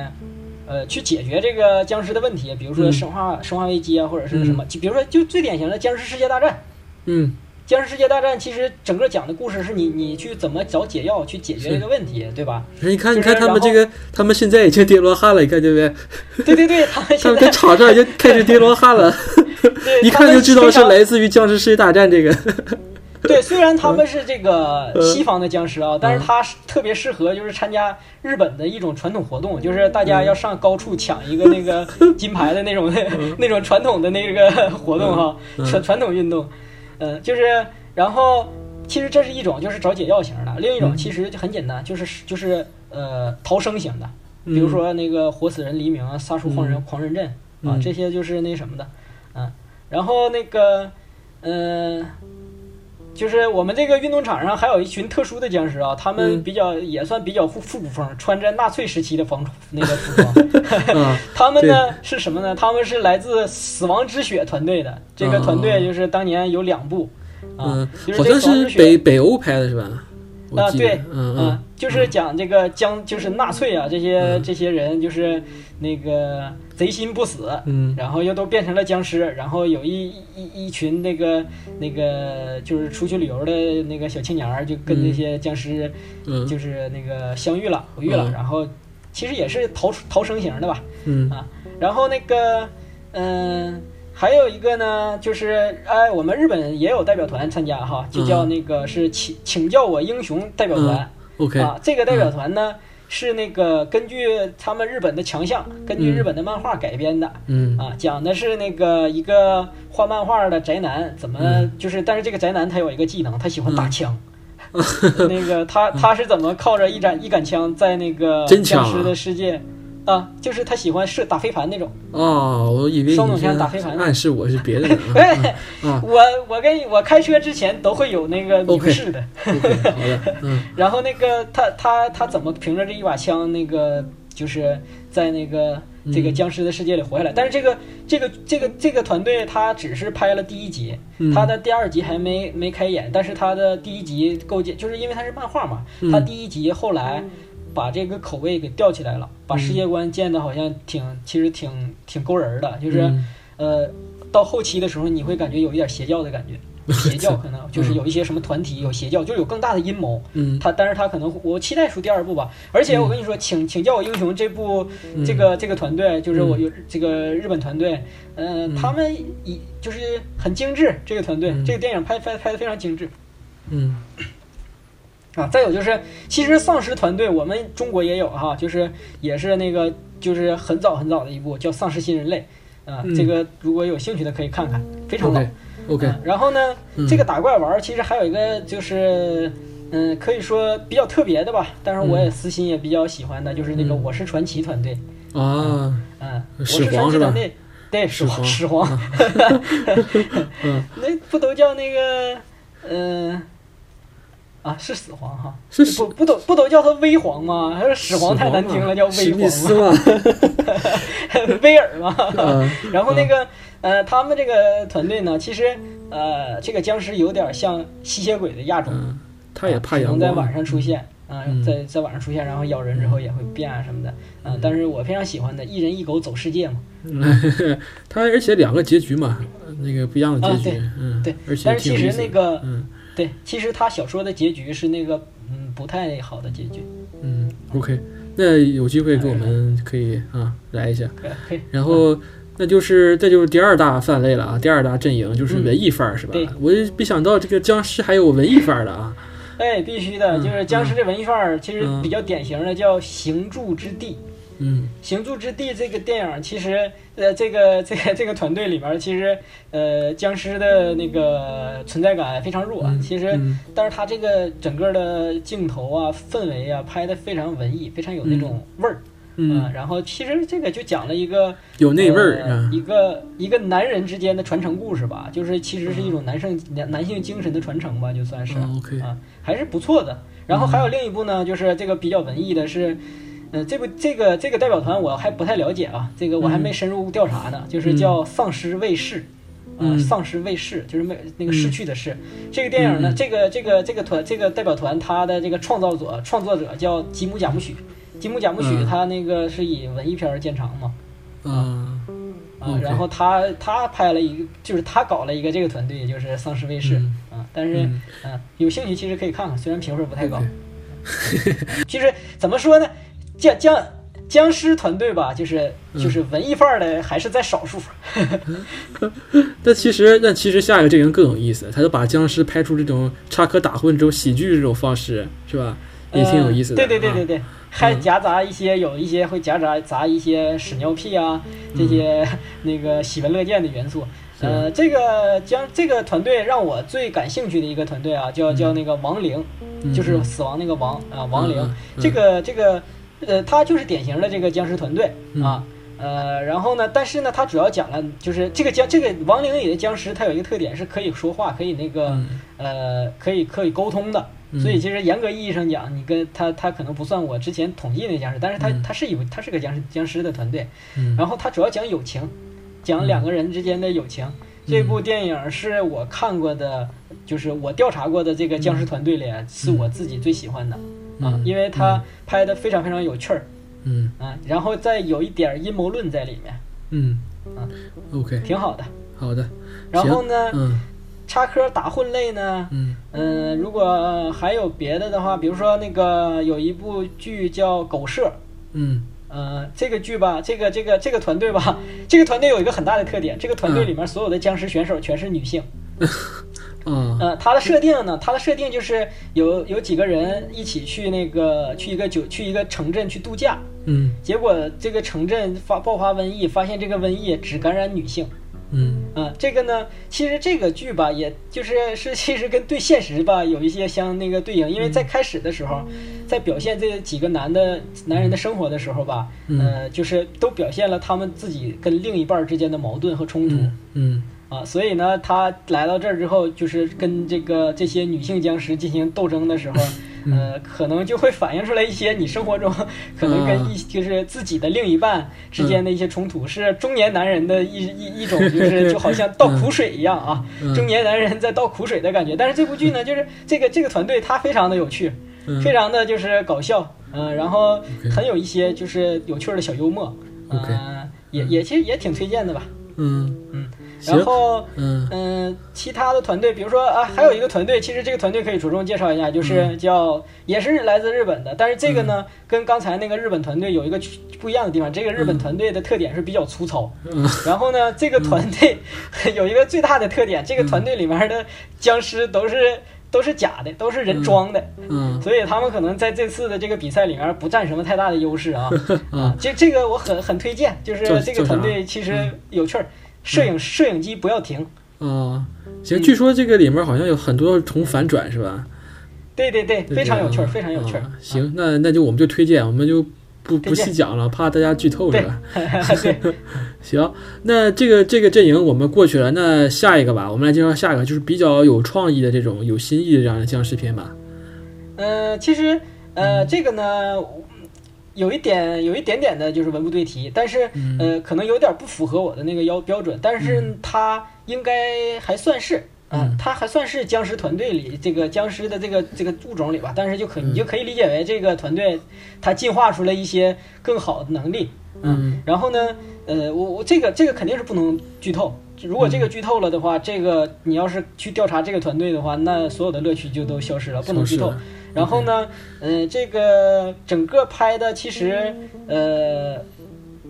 F: 呃去解决这个僵尸的问题，比如说
E: 嗯。
F: 生化、生化危机啊，或者是什么，就比如说就最典型的僵尸世界大战，
E: 嗯
F: 僵尸世界大战》其实整个讲的故事是你你去怎么找解药去解决这个问题，对吧？
E: 你看，你看他们这个，他们现在已经跌罗汉了，你看见没？
F: 对对对，他们
E: 他
F: 现在
E: 们在场上已经开始跌罗汉了，一看就知道是。来自于《僵尸世界大战》这个。
F: 对，虽然他们是这个
E: 嗯
F: 西方的僵尸啊，但是他是特别适合就是参加日本的一种传统活动，就是大家要上高处抢一个那个金牌的那种那种传统的那个活动哈，传传统运动，呃，就是然后其实这是一种就是找解药型的，另一种其实就很简单，就是就是呃逃生型的，比如说那个活死人黎明啊，杀出狂人狂人阵啊
E: 嗯，
F: 这些就是那什么的，嗯，然后那个嗯。就是我们这个运动场上还有一群特殊的僵尸啊，他们
E: 嗯
F: 比较、也算比较复复古风，穿着纳粹时期的防那个服装。
E: 啊
F: 他们呢是什么呢？他们是来自死亡之血团队的。这个团队就是当年有两部啊
E: 嗯，
F: 就是
E: 好像是
F: 这个死亡之血
E: 北北欧拍的是吧？我
F: 啊，对，
E: 嗯
F: 嗯，就是讲这个将，就是纳粹啊，这些
E: 嗯。
F: 这些人就是那个贼心不死，
E: 嗯。
F: 然后又都变成了僵尸，然后有一一一群那个那个就是出去旅游的那个小青年儿，就跟那些僵尸
E: 嗯。
F: 就是那个相遇了，偶遇了，
E: 嗯。
F: 然后其实也是逃逃生型的吧，
E: 嗯。
F: 啊，然后那个嗯。还有一个呢，就是哎，我们日本也有代表团参加哈，就叫
E: 嗯
F: 那个是请请叫我英雄代表团。
E: ，OK，
F: 啊，这个代表团呢、是那个根据他们日本的强项，根据
E: 嗯
F: 日本的漫画改编的、
E: 嗯。
F: 啊，讲的是那个一个画漫画的宅男怎么、
E: 嗯。
F: 就是，但是这个宅男他有一个技能，他喜欢打枪。那个他他是怎么靠着一杆一杆枪在那个僵尸的世界啊，就是他喜欢射打飞盘那种。
E: 哦，我以为
F: 双筒枪打飞盘
E: 暗示我是别的人啊
F: 我我跟你我开车之前都会有那个明
E: OK
F: 示 的。
E: 好的，嗯
F: 然后那个他他他怎么凭着这一把枪，那个就是在那个这个
E: 嗯
F: 僵尸的世界里活下来？但是这个这个这个这个团队他只是拍了第一集，
E: 嗯
F: 他的第二集还没没开演，但是他的第一集构建就是因为他是漫画嘛，
E: 嗯
F: 他第一集后来把这个口味给吊起来了，把世界观建的好像挺其实挺挺勾人儿的，就是、
E: 嗯。
F: 呃到后期的时候你会感觉有一点邪教的感觉。邪教可能就是有一些什么团体有邪教，就是有更大的阴谋。
E: 嗯。
F: 他，但是他可能我期待出第二部吧。而且我跟你说，请请叫我英雄这部
E: 嗯。
F: 这个这个团队，就是我有这个日本团队，呃，
E: 嗯。
F: 他们以就是很精致，这个团队
E: 嗯。
F: 这个电影拍拍拍的非常精致。
E: 嗯
F: 啊。再有就是，其实丧尸团队我们中国也有哈，就是也是那个就是很早很早的一部叫《丧尸新人类》啊，
E: 嗯
F: 这个如果有兴趣的可以看看，非常老。
E: ，OK
F: 然后呢，
E: 嗯
F: 这个打怪玩儿其实还有一个就是，嗯，可以说比较特别的吧，但是我也私心也比较喜欢的，就是那个
E: 嗯
F: 我是传奇团队，
E: 啊，
F: 嗯，我是传奇团队，对，始皇，
E: 始
F: 始皇，
E: 嗯，
F: 那不都叫那个，嗯。啊，是死皇哈，
E: 是
F: 不不都不都叫他威皇吗？还是始皇太难听了，叫
E: 史
F: 威皇
E: 密斯
F: 吗？
E: 嘛，
F: 威尔嘛。
E: 嗯
F: 然后那个呃，他们这个团队呢，其实呃，这个僵尸有点像吸血鬼的亚种，
E: 嗯，他也怕
F: 只
E: 阳光，
F: 能在晚上出现，啊、
E: 嗯
F: 在在晚上出现，然后咬人之后也会变啊什么的，啊、但是我非常喜欢的，一人一狗走世界嘛，
E: 他而且两个结局嘛，那个不一样的结局
F: 啊对，
E: 嗯，
F: 对
E: 而且
F: 但是其实那个
E: 嗯
F: 对，其实他小说的结局是那个嗯不太好的结局，
E: 嗯，OK，那有机会给我们可以啊来一下，
F: 对，可以，
E: 然后那就是这就是第二大范围了啊，第二大阵营就是文艺范儿是吧？
F: 对？
E: 我也没想到这个僵尸还有文艺范儿的啊，
F: 哎，必须的，
E: 嗯
F: 就是僵尸这文艺范儿，其实
E: 嗯。
F: 比较典型的叫行住之地。
E: 嗯
F: 行住之地这个电影，其实呃，这个这个这个团队里边儿，其实呃，僵尸的那个存在感非常弱。
E: 嗯
F: 其实，
E: 嗯
F: 但是它这个整个的镜头啊、氛围啊，拍的非常文艺，非常有那种味儿。
E: 嗯，
F: 然后其实这个就讲了一个
E: 有那味儿
F: 一个一个男人之间的传承故事吧，就是其实是一种男性男男性精神的传承吧，就算是。
E: 嗯 OK
F: 啊，还是不错的。然后还有另一部呢，就是这个比较文艺的是，呃，这部这个这个代表团我还不太了解啊，这个我还没深入调查呢，就是叫《丧尸卫士》。啊、
E: 嗯
F: 丧尸卫士就是没那个逝去的逝。这个电影呢，
E: 嗯
F: 这个这个这个团这个代表团，他的这个创造者创作者叫吉姆贾木许。吉姆贾木许
E: 嗯
F: 他那个是以文艺片儿见长嘛，
E: 嗯
F: 啊然后他他拍了一个，就是他搞了一个这个团队，就是丧尸卫士、
E: 嗯
F: 啊。但是
E: 嗯
F: 嗯、有兴趣其实可以看看，虽然评分不太高。其实怎么说呢，僵僵僵尸团队吧，就是
E: 嗯
F: 就是文艺范儿的还是在少数。
E: 但 其实，但其实下一个阵营更有意思，他就把僵尸拍出这种插科打诨、这种喜剧这种方式，是吧？也挺有意思的。
F: 呃对对对对
E: 啊
F: 对，还夹杂一些有一些会夹杂杂一些屎尿屁啊这些 那个喜闻乐见的元素。呃，这个将这个团队让我最感兴趣的一个团队啊，叫叫那个亡灵，
E: 嗯
F: 就是死亡那个亡啊亡灵。这个这个呃，他就是典型的这个僵尸团队
E: 嗯
F: 啊。呃，然后呢，但是呢，他主要讲了，就是这个僵这个亡灵里的僵尸，它有一个特点是可以说话，可以那个、
E: 嗯
F: 呃，可以可以沟通的。
E: 嗯
F: 所以其实严格意义上讲，你跟他他可能不算我之前统计那僵尸，但是他
E: 嗯
F: 他是有他是个僵尸僵尸的团队。
E: 嗯
F: 然后他主要讲友情，讲两个人之间的友情。这部电影是我看过的，就是我调查过的这个僵尸团队里，是我自己最喜欢的啊
E: 嗯，
F: 因为他拍的非常非常有趣儿。
E: 嗯。
F: 啊，然后再有一点阴谋论在里面，
E: 嗯
F: 啊
E: ，OK，
F: 挺好的。
E: 好的。
F: 然后呢，
E: 嗯。
F: 插科打诨类呢，
E: 嗯。
F: 嗯，如果还有别的的话，比如说那个有一部剧叫《狗舍》，
E: 嗯。
F: 呃，这个剧吧，这个这个这个团队吧，这个团队有一个很大的特点，这个团队
E: 嗯。
F: 里面所有的僵尸选手全是女性。
E: 啊
F: 呃，它的设定呢，它的设定就是有有几个人一起去那个去一个酒去一个城镇去度假，
E: 嗯。
F: 结果这个城镇发爆发瘟疫，发现这个瘟疫只感染女性。
E: 嗯。
F: 啊、这个呢，其实这个剧吧，也就是 是其实跟对现实吧有一些相那个对应，因为在开始的时候，在表现这几个男的男人的生活的时候吧，
E: 嗯。
F: 呃，就是都表现了他们自己跟另一半之间的矛盾和冲突。
E: 嗯。嗯
F: 啊，所以呢，他来到这儿之后，就是跟这个这些女性僵尸进行斗争的时候，呃，可能就会反映出来一些你生活中可能跟一就是自己的另一半之间的一些冲突，是中年男人的一一一种就是 就好像倒苦水一样啊，
E: 嗯。
F: 中年男人在倒苦水的感觉。但是这部剧呢，就是这个这个团队他非常的有趣，
E: 嗯。
F: 非常的就是搞笑，嗯、然后很有一些就是有趣的小幽默，嗯、也也其实也挺推荐的吧。
E: 嗯。
F: 嗯，
E: 行
F: 然后
E: 嗯。
F: 嗯，其他的团队，比如说啊，还有一个团队，其实这个团队可以着重介绍一下，就是叫也是来自日本的，但是这个呢，跟刚才那个日本团队有一个区不一样的地方，这个日本团队的特点是比较粗糙，
E: 嗯。
F: 然后呢，这个团队 有一个最大的特点，这个团队里面的僵尸都是都是假的，都是人装的，
E: 嗯。
F: 所以他们可能在这次的这个比赛里面不占什么太大的优势啊。
E: 嗯
F: 啊，这这个我很很推荐，就是这个团队其实有趣儿，摄影摄影机不要停。
E: 啊，行，据说这个里面好像有很多重反转是吧？
F: 对对对，非常有趣非常有趣。
E: 行，那那就我们就推荐，我们就不不细讲了，怕大家剧透是吧？行，那这个这个阵营我们过去了，那下一个吧，我们来介绍下一个，就是比较有创意的这种有新意的这样的僵尸片吧。
F: 呃，其实呃，这个呢，有一点有一点点的就是文不对题，但是呃，可能有点不符合我的那个要标准，但是它应该还算是。嗯，它还算是僵尸团队里这个僵尸的这个这个物种里吧，但是就可你就可以理解为这个团队它进化出来一些更好的能力，
E: 嗯
F: 然后呢，呃，我我这个这个肯定是不能剧透。如果这个剧透了的话，这个你要是去调查这个团队的话，那所有的乐趣就都消失了，不能剧透。然后呢，呃，这个整个拍的其实呃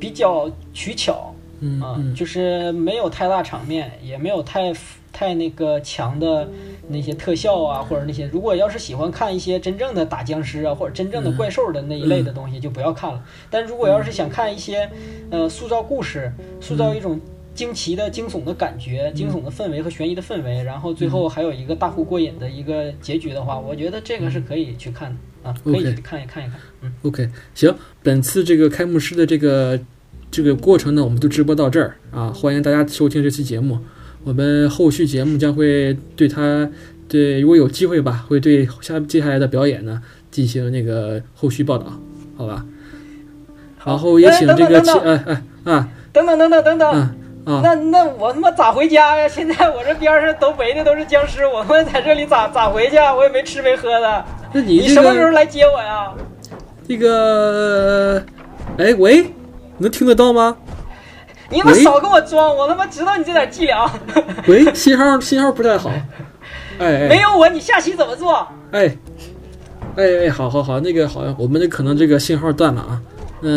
F: 比较取巧啊，
E: 嗯。嗯
F: 就是没有太大场面，也没有太太那个强的那些特效啊，或者那些。如果要是喜欢看一些真正的打僵尸啊，或者真正的怪兽的那一类的东西，就不要看了。但如果要是想看一些呃塑造故事，塑造一种惊奇的惊悚的感觉、惊悚的氛围和悬疑的氛围，然后最后还有一个大呼过瘾的一个结局的话，我觉得这个是可以去看的啊，可以去看一看一看。嗯
E: ，OK，行，本次这个开幕式的这个这个过程呢，我们就直播到这儿啊，欢迎大家收听这期节目。我们后续节目将会对他对如果有机会吧，会对下接下来的表演呢进行那个后续报道，好吧？然后也请这个亲
F: 哎
E: 哎哎啊
F: 等等等等等等。那那我他妈咋回家呀？现在我这边上都围的都是僵尸，我他妈在这里咋咋回去啊？我也没吃没喝的。
E: 那你，
F: 你什么时候来接我呀？
E: 这个。哎喂，能听得到吗？
G: 你他妈少跟我装，我他妈知道你这点伎俩。
E: 喂，信号信号不太好。哎，
G: 没有我，你下期怎么做？
E: 哎。哎哎，好好好，那个好像，我们这可能这个信号断了啊。呃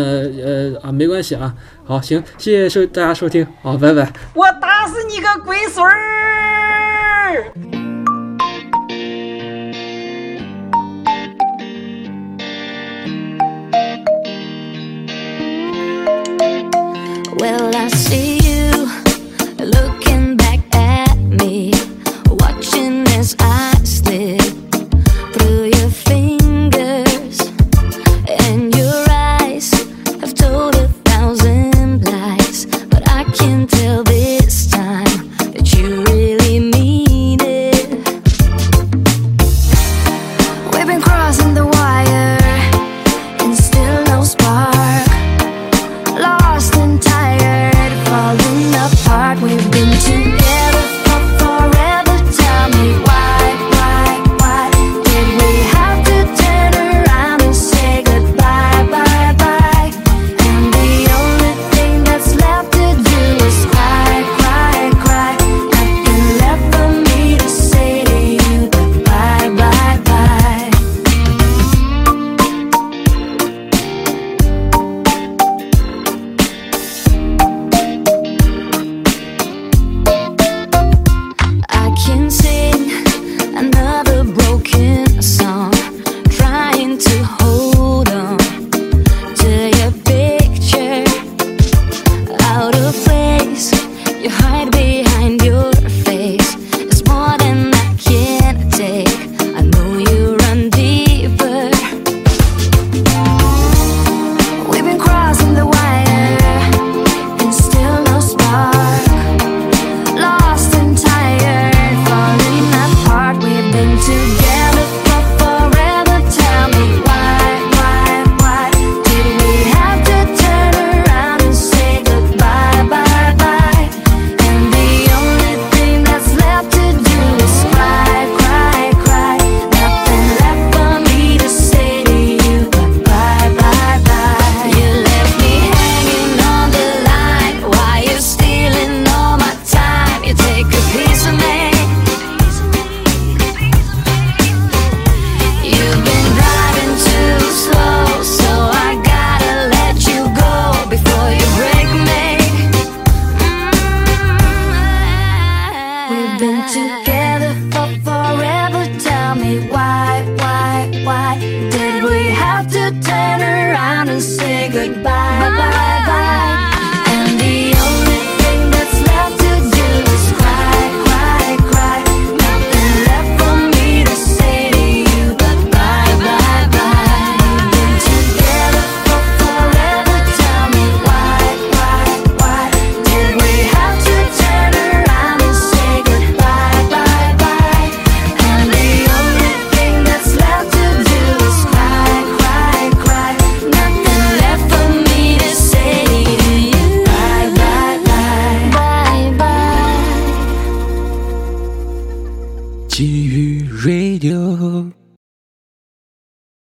E: 呃啊，没关系啊。好，行，谢谢收大家收听，啊，拜拜！
G: 我打死你个龟孙儿！